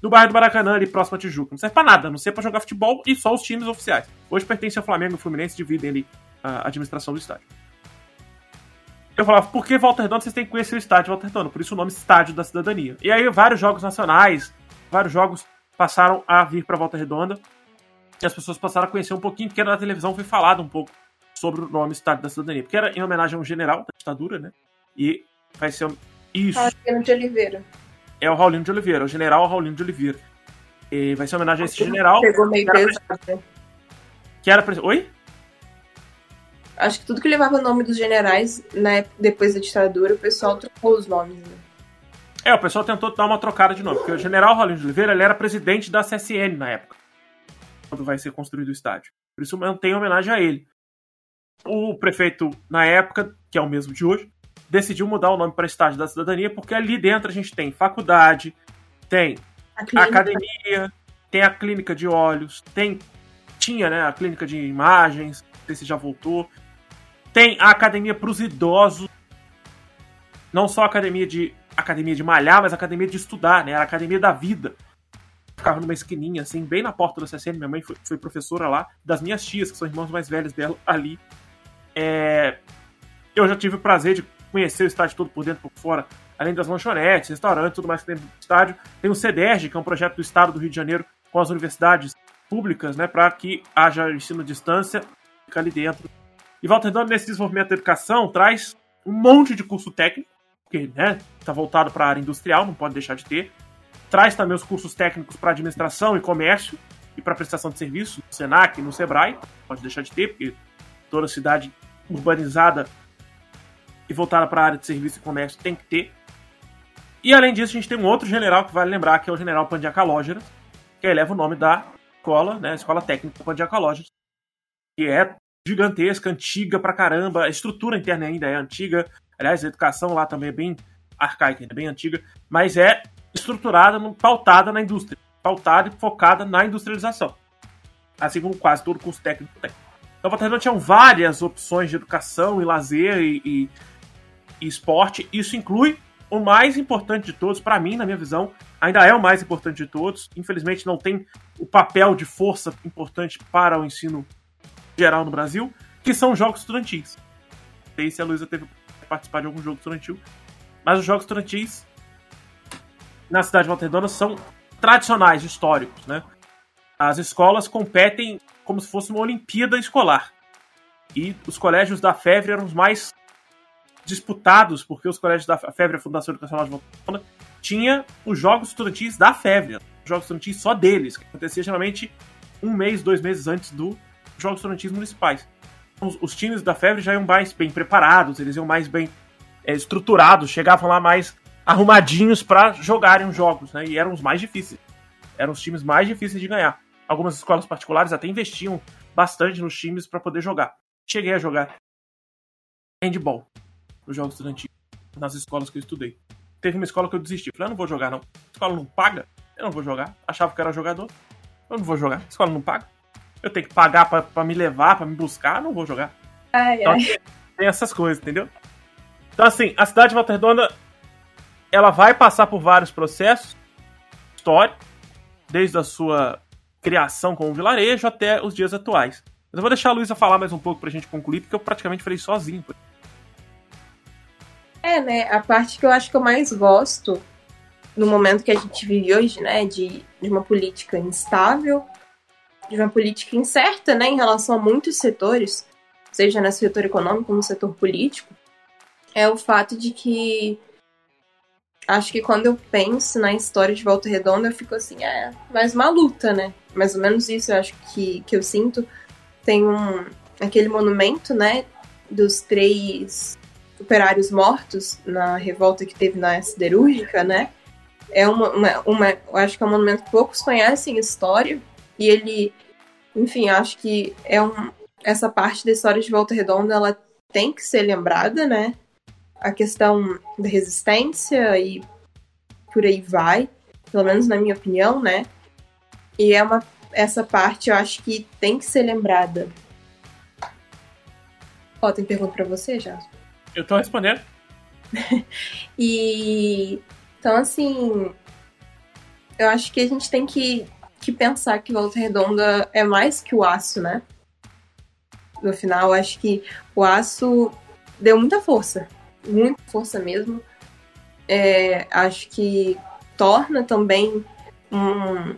do bairro do Maracanã, ali próximo a Tijuca? Não serve pra nada, não serve pra jogar futebol e só os times oficiais. Hoje pertence ao Flamengo e Fluminense, dividem ali a administração do estádio. Eu falava, por que Volta Redonda vocês têm que conhecer o estádio Volta Redonda? Por isso o nome Estádio da Cidadania. E aí vários jogos nacionais, vários jogos passaram a vir para Volta Redonda. E as pessoas passaram a conhecer um pouquinho, porque na televisão foi falado um pouco sobre o nome Estado da Cidadania, porque era em homenagem a um general da ditadura, né? E vai ser isso. Raulino de Oliveira. É o Raulino de Oliveira, o general Raulino de Oliveira. E vai ser homenagem a esse general. Pegou meio pesado. Né? Que era Oi? Acho que tudo que levava o nome dos generais, né, depois da ditadura, o pessoal trocou os nomes, né? É, o pessoal tentou dar uma trocada de nome, porque o general Raulino de Oliveira ele era presidente da CSN na época, quando vai ser construído o estádio. Por isso mantém homenagem a ele o prefeito, na época, que é o mesmo de hoje, decidiu mudar o nome para Estádio da Cidadania, porque ali dentro a gente tem faculdade, tem a academia, tem a clínica de olhos, tem tinha né, a clínica de imagens, não sei se já voltou, tem a academia para os idosos, não só a academia de academia de malhar, mas a academia de estudar, né, a academia da vida. Ficava numa esquininha, assim, bem na porta da CCN. Minha mãe foi, foi professora lá, das minhas tias, que são irmãos mais velhos dela, ali. É, eu já tive o prazer de conhecer o estádio todo por dentro e por fora, além das lanchonetes, restaurantes, tudo mais que tem no estádio. Tem o CEDERJ, que é um projeto do Estado do Rio de Janeiro com as universidades públicas, né, para que haja ensino à distância, ali dentro. E Walter Redonda, nesse desenvolvimento da educação, traz um monte de curso técnico, que né, está voltado para a área industrial, não pode deixar de ter. Traz também os cursos técnicos para administração e comércio e para prestação de serviço, no SENAC, no SEBRAE, pode deixar de ter, porque toda cidade urbanizada e voltada para a área de serviço e comércio tem que ter. E além disso, a gente tem um outro general que vale lembrar, que é o general Pandiacalógera, que eleva o nome da escola, né, Escola Técnica Pandiacalógera, que é gigantesca, antiga pra caramba, a estrutura interna ainda é antiga, aliás, a educação lá também é bem arcaica, é bem antiga, mas é estruturada, pautada na indústria, pautada e focada na industrialização, assim como quase todo curso técnico tem. Então, Volta tinham várias opções de educação e lazer e, e, e esporte. Isso inclui o mais importante de todos, para mim, na minha visão, ainda é o mais importante de todos. Infelizmente, não tem o papel de força importante para o ensino geral no Brasil, que são os jogos estudantis. Não sei se a Luísa teve participar de algum jogo estudantil, mas os jogos estudantis na cidade de Volta são tradicionais, históricos, né? As escolas competem como se fosse uma Olimpíada escolar. E os colégios da FEVRE eram os mais disputados, porque os colégios da FEVRE, a Fundação Educacional de Volta tinha os jogos estudantis da FEVRE, os jogos estudantis só deles, que acontecia geralmente um mês, dois meses antes dos jogos estudantis municipais. Os, os, times da FEVRE já iam mais bem preparados, eles iam mais bem é, estruturados, chegavam lá mais arrumadinhos para jogarem os jogos, né? E eram os mais difíceis. Eram os times mais difíceis de ganhar algumas escolas particulares até investiam bastante nos times para poder jogar. Cheguei a jogar handball nos jogos estudantis, nas escolas que eu estudei. Teve uma escola que eu desisti. Falei, eu não vou jogar não. A escola não paga, eu não vou jogar. Achava que era jogador, eu não vou jogar. A escola não paga. Eu tenho que pagar para me levar, para me buscar, não vou jogar. Ai, então, ai. Tem essas coisas, entendeu? Então, assim, a cidade de Volta Redonda, ela vai passar por vários processos históricos, desde a sua criação como vilarejo até os dias atuais. Mas eu vou deixar a Luísa falar mais um pouco pra gente concluir, porque eu praticamente falei sozinho. É, né? A parte que eu acho que eu mais gosto no momento que a gente vive hoje, né? De, de uma política instável, de uma política incerta, né? Em relação a muitos setores. seja no setor econômico, no setor político, é o fato de que acho que quando eu penso na história de Volta Redonda, eu fico assim, é mais uma luta, né? Mais ou menos isso eu acho que, que eu sinto. Tem um, aquele monumento, né, dos três operários mortos na revolta que teve na siderúrgica, né? É uma, uma, uma, eu acho que é um monumento que poucos conhecem história e ele, enfim, acho que é um, essa parte da história de Volta Redonda ela tem que ser lembrada, né? A questão da resistência e por aí vai, pelo menos na minha opinião, né? E é uma essa parte eu acho que tem que ser lembrada. Ó, tem pergunta para você, já? Eu tô respondendo. (laughs) e então assim, eu acho que a gente tem que, que pensar que Volta Redonda é mais que o aço, né? No final, acho que o aço deu muita força, muita força mesmo. É, acho que torna também um,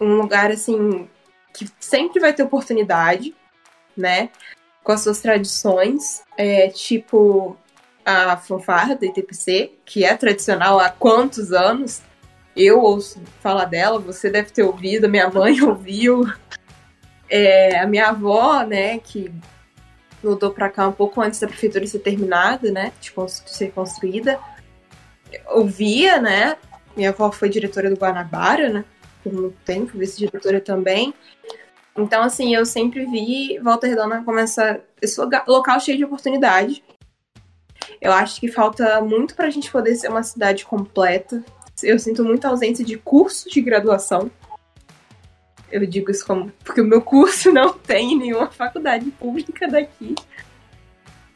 um lugar assim que sempre vai ter oportunidade, né? Com as suas tradições, é, tipo a fanfarra da ITPC, que é tradicional há quantos anos? Eu ouço falar dela, você deve ter ouvido, minha mãe (laughs) ouviu. É, a minha avó, né, que mudou para cá um pouco antes da prefeitura ser terminada, né, de ser construída, ouvia, né, minha avó foi diretora do Guanabara, né, por muito tempo, vice-diretora também. Então, assim, eu sempre vi Volta Redonda como essa, esse local cheio de oportunidade. Eu acho que falta muito para a gente poder ser uma cidade completa. Eu sinto muita ausência de curso de graduação. Eu digo isso como porque o meu curso (laughs) não tem nenhuma faculdade pública daqui.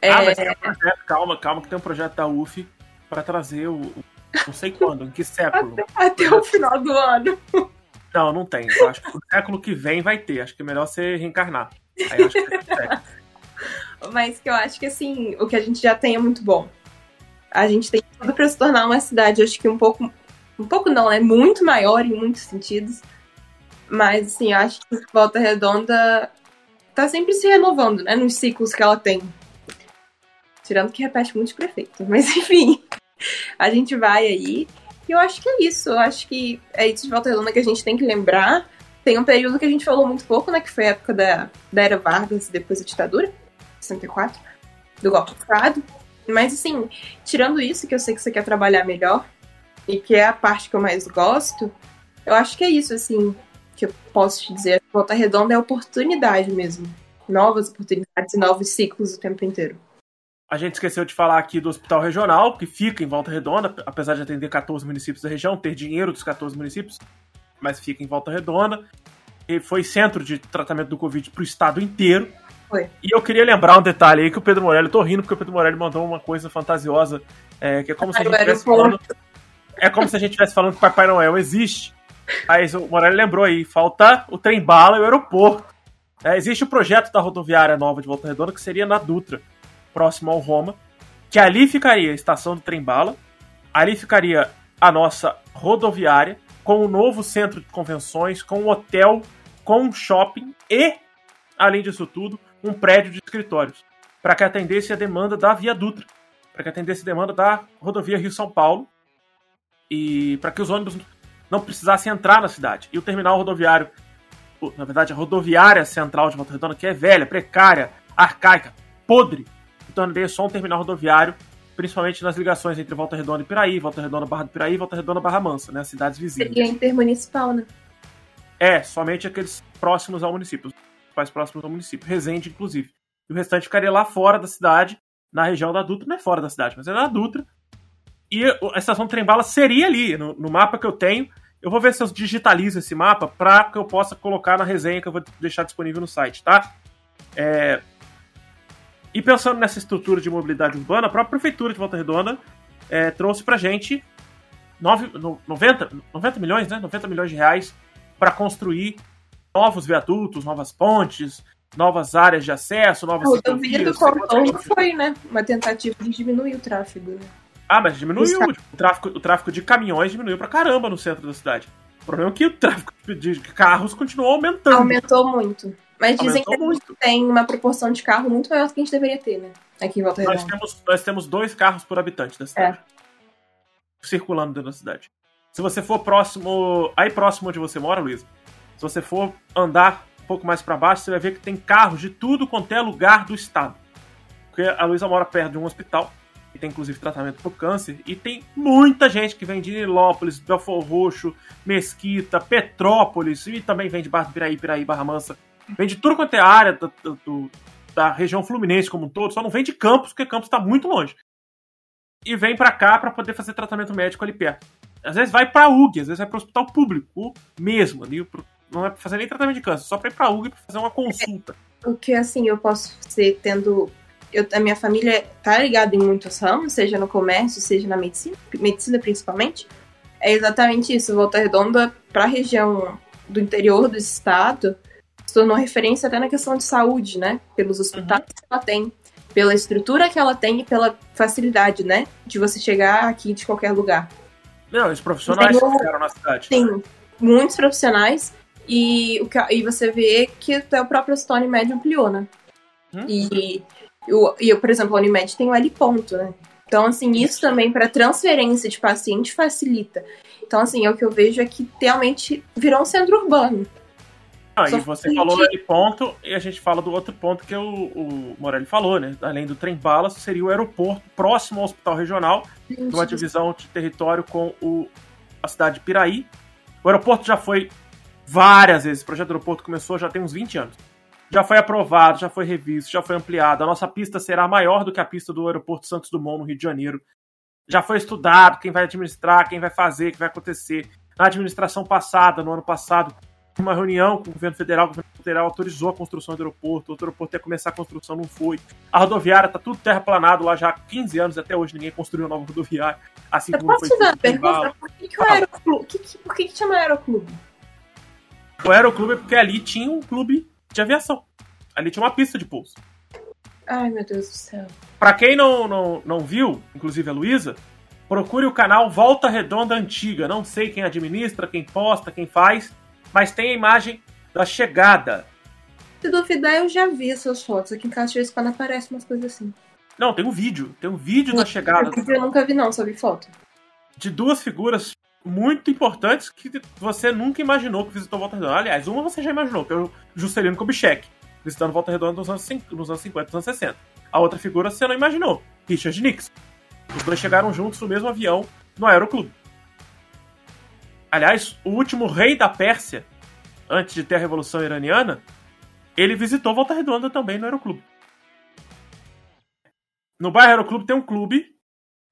Ah, é... mas tem um projeto, calma, calma, que tem um projeto da UF para trazer o, não sei quando, em que século. Até, até o final do ano. Não, não tem. Eu acho que no século que vem vai ter. Acho que é melhor você reencarnar. Aí acho que Mas que eu acho que assim, o que a gente já tem é muito bom. A gente tem tudo para se tornar uma cidade, acho que um pouco. Um pouco não, é muito maior em muitos sentidos. Mas assim, acho que Volta Redonda tá sempre se renovando, né? Nos ciclos que ela tem. Tirando que repete muitos prefeitos. Mas (laughs) enfim, a gente vai aí. E eu acho que é isso. Eu acho que é isso de Volta Redonda que a gente tem que lembrar. Tem um período que a gente falou muito pouco, né? Que foi a época da, da Era Vargas e depois da ditadura, 64, do golpe de Estado. Mas, assim, tirando isso, que eu sei que você quer trabalhar melhor, e que é a parte que eu mais gosto, eu acho que é isso, assim, que eu posso te dizer. Volta Redonda é oportunidade mesmo. Novas oportunidades e novos ciclos o tempo inteiro. A gente esqueceu de falar aqui do Hospital Regional, que fica em Volta Redonda, apesar de atender 14 municípios da região, ter dinheiro dos 14 municípios, mas fica em Volta Redonda. E foi centro de tratamento do Covid para o estado inteiro. Foi. E eu queria lembrar um detalhe aí que o Pedro Morelli, eu tô rindo porque o Pedro Morelli mandou uma coisa fantasiosa, é, que é como se a gente estivesse falando. É como se a gente estivesse falando que Papai Noel existe. Aí o Morelli lembrou aí, falta o trem bala e o aeroporto. É, existe o projeto da rodoviária nova de Volta Redonda que seria na Dutra próximo ao Roma, que ali ficaria a estação do trem-bala, ali ficaria a nossa rodoviária, com um novo centro de convenções, com um hotel, com um shopping e, além disso tudo, um prédio de escritórios, para que atendesse a demanda da Via Dutra, para que atendesse a demanda da rodovia Rio-São Paulo e para que os ônibus não precisassem entrar na cidade. E o terminal rodoviário, na verdade, a rodoviária central de Volta Redonda, que é velha, precária, arcaica, podre, tornaria só um terminal rodoviário, principalmente nas ligações entre Volta Redonda e Piraí, Volta Redonda Barra do Piraí e Volta Redonda Barra Mansa, né? As cidades vizinhas. Seria intermunicipal, né? É, somente aqueles próximos ao município, os mais próximos ao município, Resende, inclusive. E o restante ficaria lá fora da cidade, na região da Dutra, não é fora da cidade, mas é na Dutra. E a estação trem-bala seria ali, no, no, mapa que eu tenho. Eu vou ver se eu digitalizo esse mapa para que eu possa colocar na resenha que eu vou deixar disponível no site, tá? É, e pensando nessa estrutura de mobilidade urbana, a própria prefeitura de Volta Redonda é, trouxe pra gente 9, 90, 90 milhões, né? 90 milhões de reais para construir novos viadutos, novas pontes, novas áreas de acesso, novas O rodovia do Cordão foi, né? Uma tentativa de diminuir o tráfego. Né? Ah, mas diminuiu. O tráfego, o tráfego de caminhões diminuiu pra caramba no centro da cidade. O problema é que o tráfego de carros continuou aumentando. Aumentou muito. Mas dizem Aumentou que muito. tem uma proporção de carro muito maior do que a gente deveria ter, né? Aqui em Volta Nós Redonda. temos, nós temos dois carros por habitante da cidade. Circulando dentro da cidade. Se você for próximo. Aí próximo onde você mora, Luiz. Se você for andar um pouco mais pra baixo, você vai ver que tem carros de tudo quanto é lugar do estado. Porque a Luísa mora perto de um hospital, que tem inclusive tratamento pro câncer, e tem muita gente que vem de Nilópolis, Belfor Roxo, Mesquita, Petrópolis, e também vem de Barra do Piraí, Piraí, Barra Mansa. Vem de tudo quanto é área do- do- da região fluminense como um todo, só não vem de Campos, porque Campos está muito longe. E vem pra cá pra poder fazer tratamento médico ali perto. Às vezes vai pra UG, às vezes vai pro hospital público mesmo, ali, não é pra fazer nem tratamento de câncer, só pra ir pra UG pra fazer uma consulta. O que, assim, eu posso ser tendo... Eu, a minha família tá ligada em muitos ramos, seja no comércio, seja na medicina, medicina principalmente. É exatamente isso. Volta Redonda, pra região do interior do estado, se tornou referência até na questão de saúde, né? Pelos hospitais que ela tem, pela estrutura que ela tem e pela facilidade, né? De você chegar aqui de qualquer lugar. Não, os profissionais Tem o- que ficaram na cidade. Tem muitos profissionais e, o e você vê que até o próprio Stone Med ampliou, né? Hum. E, o, e, por exemplo, a Unimed tem o L ponto, né? Então, assim, isso também para transferência de paciente facilita. Então, assim, é o que eu vejo é que realmente virou um centro urbano. Ah, e você que- falou de ponto, e a gente fala do outro ponto que o, o Morelli falou, né? Além do trem bala, seria o aeroporto próximo ao hospital regional, numa divisão de território com o, a cidade de Piraí. O aeroporto já foi várias vezes, o projeto do aeroporto começou já tem uns 20 anos. Já foi aprovado, já foi revisto, já foi ampliado. A nossa pista será maior do que a pista do aeroporto Santos Dumont, no Rio de Janeiro. Já foi estudado quem vai administrar, quem vai fazer, o que vai acontecer. Na administração passada, no ano passado, uma reunião com o governo federal, o governo federal autorizou a construção do aeroporto, o outro aeroporto ia começar a construção, não foi. A rodoviária tá tudo terraplanado lá já há 15 anos, até hoje ninguém construiu uma nova rodoviária. Assim Eu como posso foi te dar uma pergunta? Por que, que o aeroclube... que que- por que, que chama aeroclube? O aeroclube é porque ali tinha um clube de aviação. Ali tinha uma pista de pouso. Ai, meu Deus do céu. Pra quem não, não, não viu, inclusive a Luísa, procure o canal Volta Redonda Antiga. Não sei quem administra, quem posta, quem faz, mas tem a imagem da chegada. Se duvidar, eu já vi essas fotos. Aqui em casa, de vez em quando aparecem umas coisas assim. Não, tem um vídeo. Tem um vídeo da chegada Eu nunca vi, não, só vi foto. de duas figuras muito importantes que você nunca imaginou que visitou Volta Redonda. Aliás, uma você já imaginou, que é o Juscelino Kubitschek, visitando Volta Redonda nos anos, nos anos 50, nos anos 60. A outra figura você não imaginou, Richard Nixon. Os dois chegaram juntos no mesmo avião no Aeroclube. Aliás, o último rei da Pérsia, antes de ter a Revolução Iraniana, ele visitou Volta Redonda também no Aeroclube. No bairro Aeroclube tem um clube.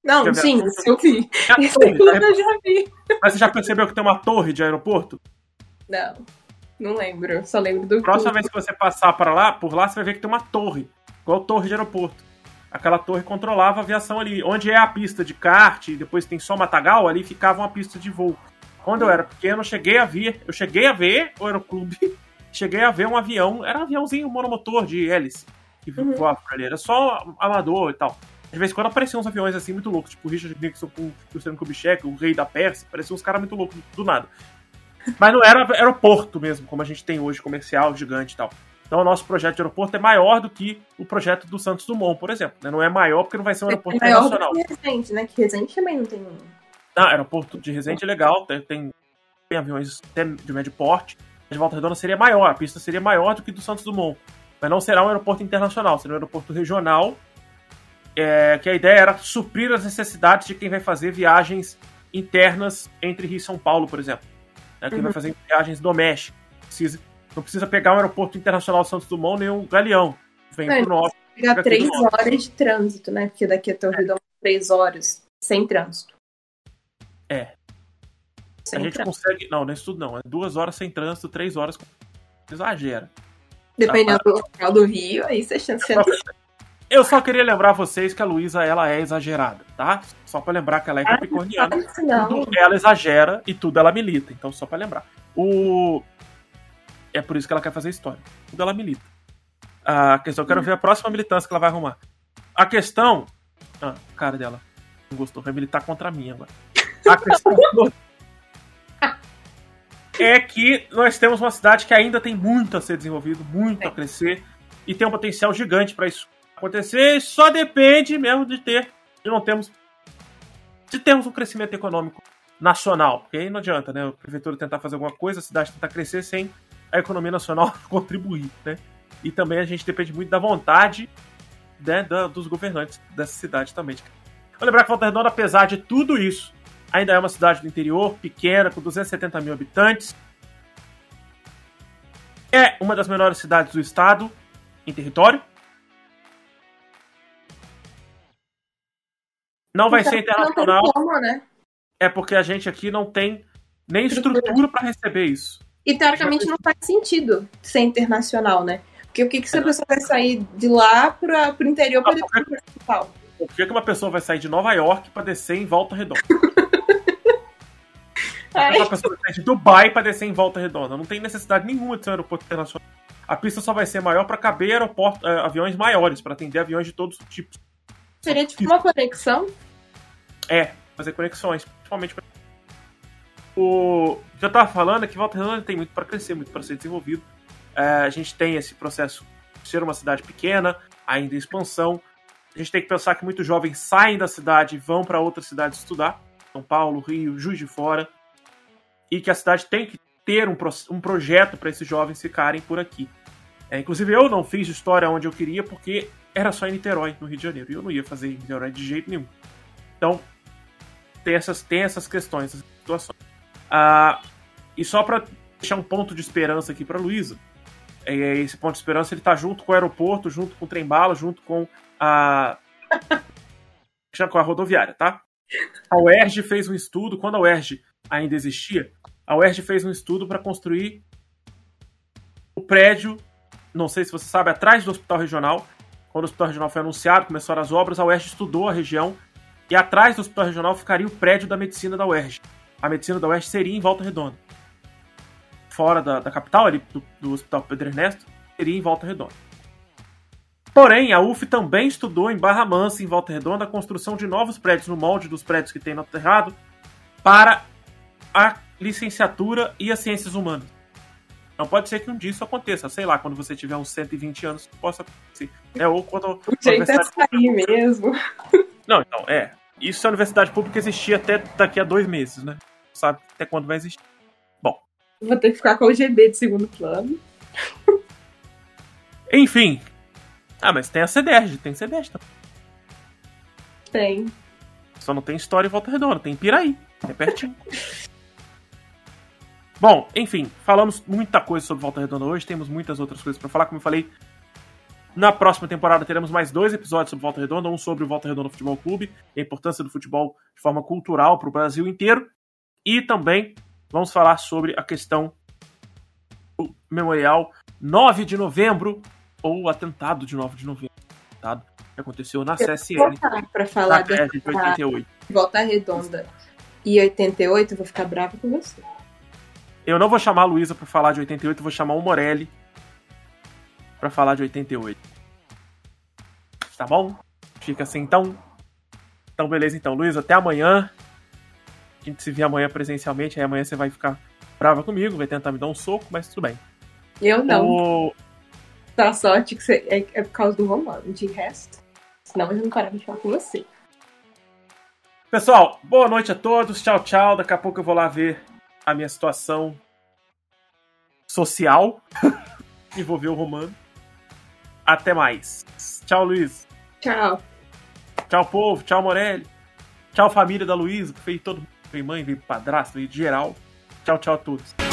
Não, sim, isso (laughs) eu vi. É né? eu já vi. Mas você já percebeu que tem uma torre de aeroporto? Não, não lembro. Só lembro do Próxima vez que você passar para lá, por lá, você vai ver que tem uma torre. Igual torre de aeroporto. Aquela torre controlava a aviação ali. Onde é a pista de kart, e depois tem só matagal, ali ficava uma pista de voo. Quando eu era pequeno, eu cheguei a ver. Eu cheguei a ver o aeroclube. (laughs) Cheguei a ver um avião. Era um aviãozinho monomotor de hélice. Que Uhum. voava por ali. Era só amador e tal. De vez em quando apareciam uns aviões assim muito loucos, tipo o Richard Nixon com o Luciano Kubitschek, o rei da Pérsia. Pareciam uns caras muito loucos do nada. (laughs) Mas não era aeroporto mesmo, como a gente tem hoje, comercial, gigante e tal. Então o nosso projeto de aeroporto é maior do que o projeto do Santos Dumont, por exemplo. né? Não é maior porque não vai ser um aeroporto É maior internacional. do que Resende, né? Que Resende também não tem. Ah, aeroporto de Resende é legal, tem, tem, tem aviões até de médio porte. De Volta Redonda seria maior, a pista seria maior do que do Santos Dumont. Mas não será um aeroporto internacional, será um aeroporto regional. É, que a ideia era suprir as necessidades de quem vai fazer viagens internas entre Rio e São Paulo, por exemplo. Né, quem vai Uhum. fazer viagens domésticas. Precisa, não precisa pegar um aeroporto internacional Santos Dumont nem um Galeão. Vem É, pro norte. Pegar três horas de trânsito, né? Porque daqui até o Rio dá três horas sem trânsito. É. Sem a gente trânsito. consegue. Não, não é isso tudo não. É duas horas sem trânsito, três horas. com- Exagera. Dependendo do local do Rio, aí você chance Eu só queria lembrar vocês que a Luísa ela é exagerada, tá? Só pra lembrar que ela é capricorniana. Não, Tudo ela exagera e tudo ela milita. Então, só pra lembrar. O... É por isso que ela quer fazer história. Tudo ela milita. A questão, eu quero ver a próxima militância que ela vai arrumar. A questão. Ah, cara dela. Não gostou, vai militar contra mim agora. A questão. (laughs) é que nós temos uma cidade que ainda tem muito a ser desenvolvido, muito a crescer e tem um potencial gigante para isso acontecer. Só depende mesmo de ter, de não termos, de termos um crescimento econômico nacional, porque aí não adianta, né? A prefeitura tentar fazer alguma coisa, a cidade tentar crescer sem a economia nacional (laughs) contribuir, né? E também a gente depende muito da vontade né, da, dos governantes dessa cidade também. Vou lembrar que Volta Redonda, apesar de tudo isso, ainda é uma cidade do interior, pequena, com 270 mil habitantes. É uma das menores cidades do estado em território. Não vai então, ser internacional. Como, né? É porque a gente aqui não tem nem estrutura para receber isso. E teoricamente não faz sentido ser internacional, né? Porque o que, que essa pessoa vai sair de lá para o interior para depois para principal? Por que, que uma pessoa vai sair de Nova York para descer em Volta Redonda? (laughs) uma pessoa vai sair de Dubai para descer em Volta Redonda. Não tem necessidade nenhuma de ser um aeroporto internacional. A pista só vai ser maior para caber aeroporto, uh, aviões maiores, para atender aviões de todos os tipos. Seria tipo uma conexão? É, fazer conexões, principalmente o que eu tava falando é que Volta Redonda tem muito para crescer, muito para ser desenvolvido. É, a gente tem esse processo de ser uma cidade pequena, ainda em expansão. A gente tem que pensar que muitos jovens saem da cidade e vão para outras cidades estudar, São Paulo, Rio, Juiz de Fora, e que a cidade tem que ter um, um projeto para esses jovens ficarem por aqui. É, inclusive eu não fiz história onde eu queria porque era só em Niterói, no Rio de Janeiro, e eu não ia fazer em Niterói de jeito nenhum. Então tem essas, tem essas questões, essas situações. Ah, e só para deixar um ponto de esperança aqui para Luísa, é, esse ponto de esperança ele tá junto com o aeroporto, junto com o trem-bala, junto com a (laughs) com a rodoviária, tá? A UERJ fez um estudo, quando a UERJ ainda existia, a UERJ fez um estudo para construir o prédio, não sei se você sabe, atrás do Hospital Regional. Quando o Hospital Regional foi anunciado, começaram as obras, a UERJ estudou a região e atrás do Hospital Regional ficaria o prédio da medicina da UERJ a medicina da Oeste seria em Volta Redonda. Fora da, da capital, ali do, do Hospital Pedro Ernesto, seria em Volta Redonda. Porém, a UF também estudou em Barra Mansa, em Volta Redonda, a construção de novos prédios no molde dos prédios que tem no Terrado para a licenciatura e as ciências humanas. Não pode ser que um dia isso aconteça, sei lá, quando você tiver uns 120 anos, possa acontecer. É, ou quando. O jeito é sair mesmo. Não, então, é. Isso a universidade pública existia até daqui a dois meses, né? Sabe até quando vai existir. Bom. Vou ter que ficar com o GB de segundo plano. (laughs) Enfim. Ah, mas tem a CDERJ, tem CDERJ também. Tem. Só não tem história em Volta Redonda, tem Piraí. É pertinho. (laughs) Bom, enfim, falamos muita coisa sobre Volta Redonda hoje, temos muitas outras coisas para falar, como eu falei, na próxima temporada teremos mais dois episódios sobre Volta Redonda, um sobre o Volta Redonda Futebol Clube, a importância do futebol de forma cultural para o Brasil inteiro, e também vamos falar sobre a questão do memorial 9 de novembro, ou o atentado de 9 de novembro, atentado que aconteceu na CSN. Para falar de 88. Volta Redonda e 88, eu vou ficar bravo com você. Eu não vou chamar a Luísa para falar de 88, eu vou chamar o Morelli para falar de 88. Tá bom? Fica assim então. Então, beleza, então, Luiz, até amanhã. A gente se vê amanhã presencialmente, aí amanhã você vai ficar brava comigo, vai tentar me dar um soco, mas tudo bem. Eu não. O... Tá sorte que você... é, é por causa do romano, de resto. Senão eu não parava de falar com você. Pessoal, boa noite a todos. Tchau, tchau. Daqui a pouco eu vou lá ver a minha situação social. (laughs) envolver o Romano. Até mais. Tchau, Luiz. Tchau. Tchau, povo. Tchau, Morelli. Tchau, família da Luísa, que fez todo mundo. Veio mãe, veio padrasto, veio geral. Tchau, tchau a todos.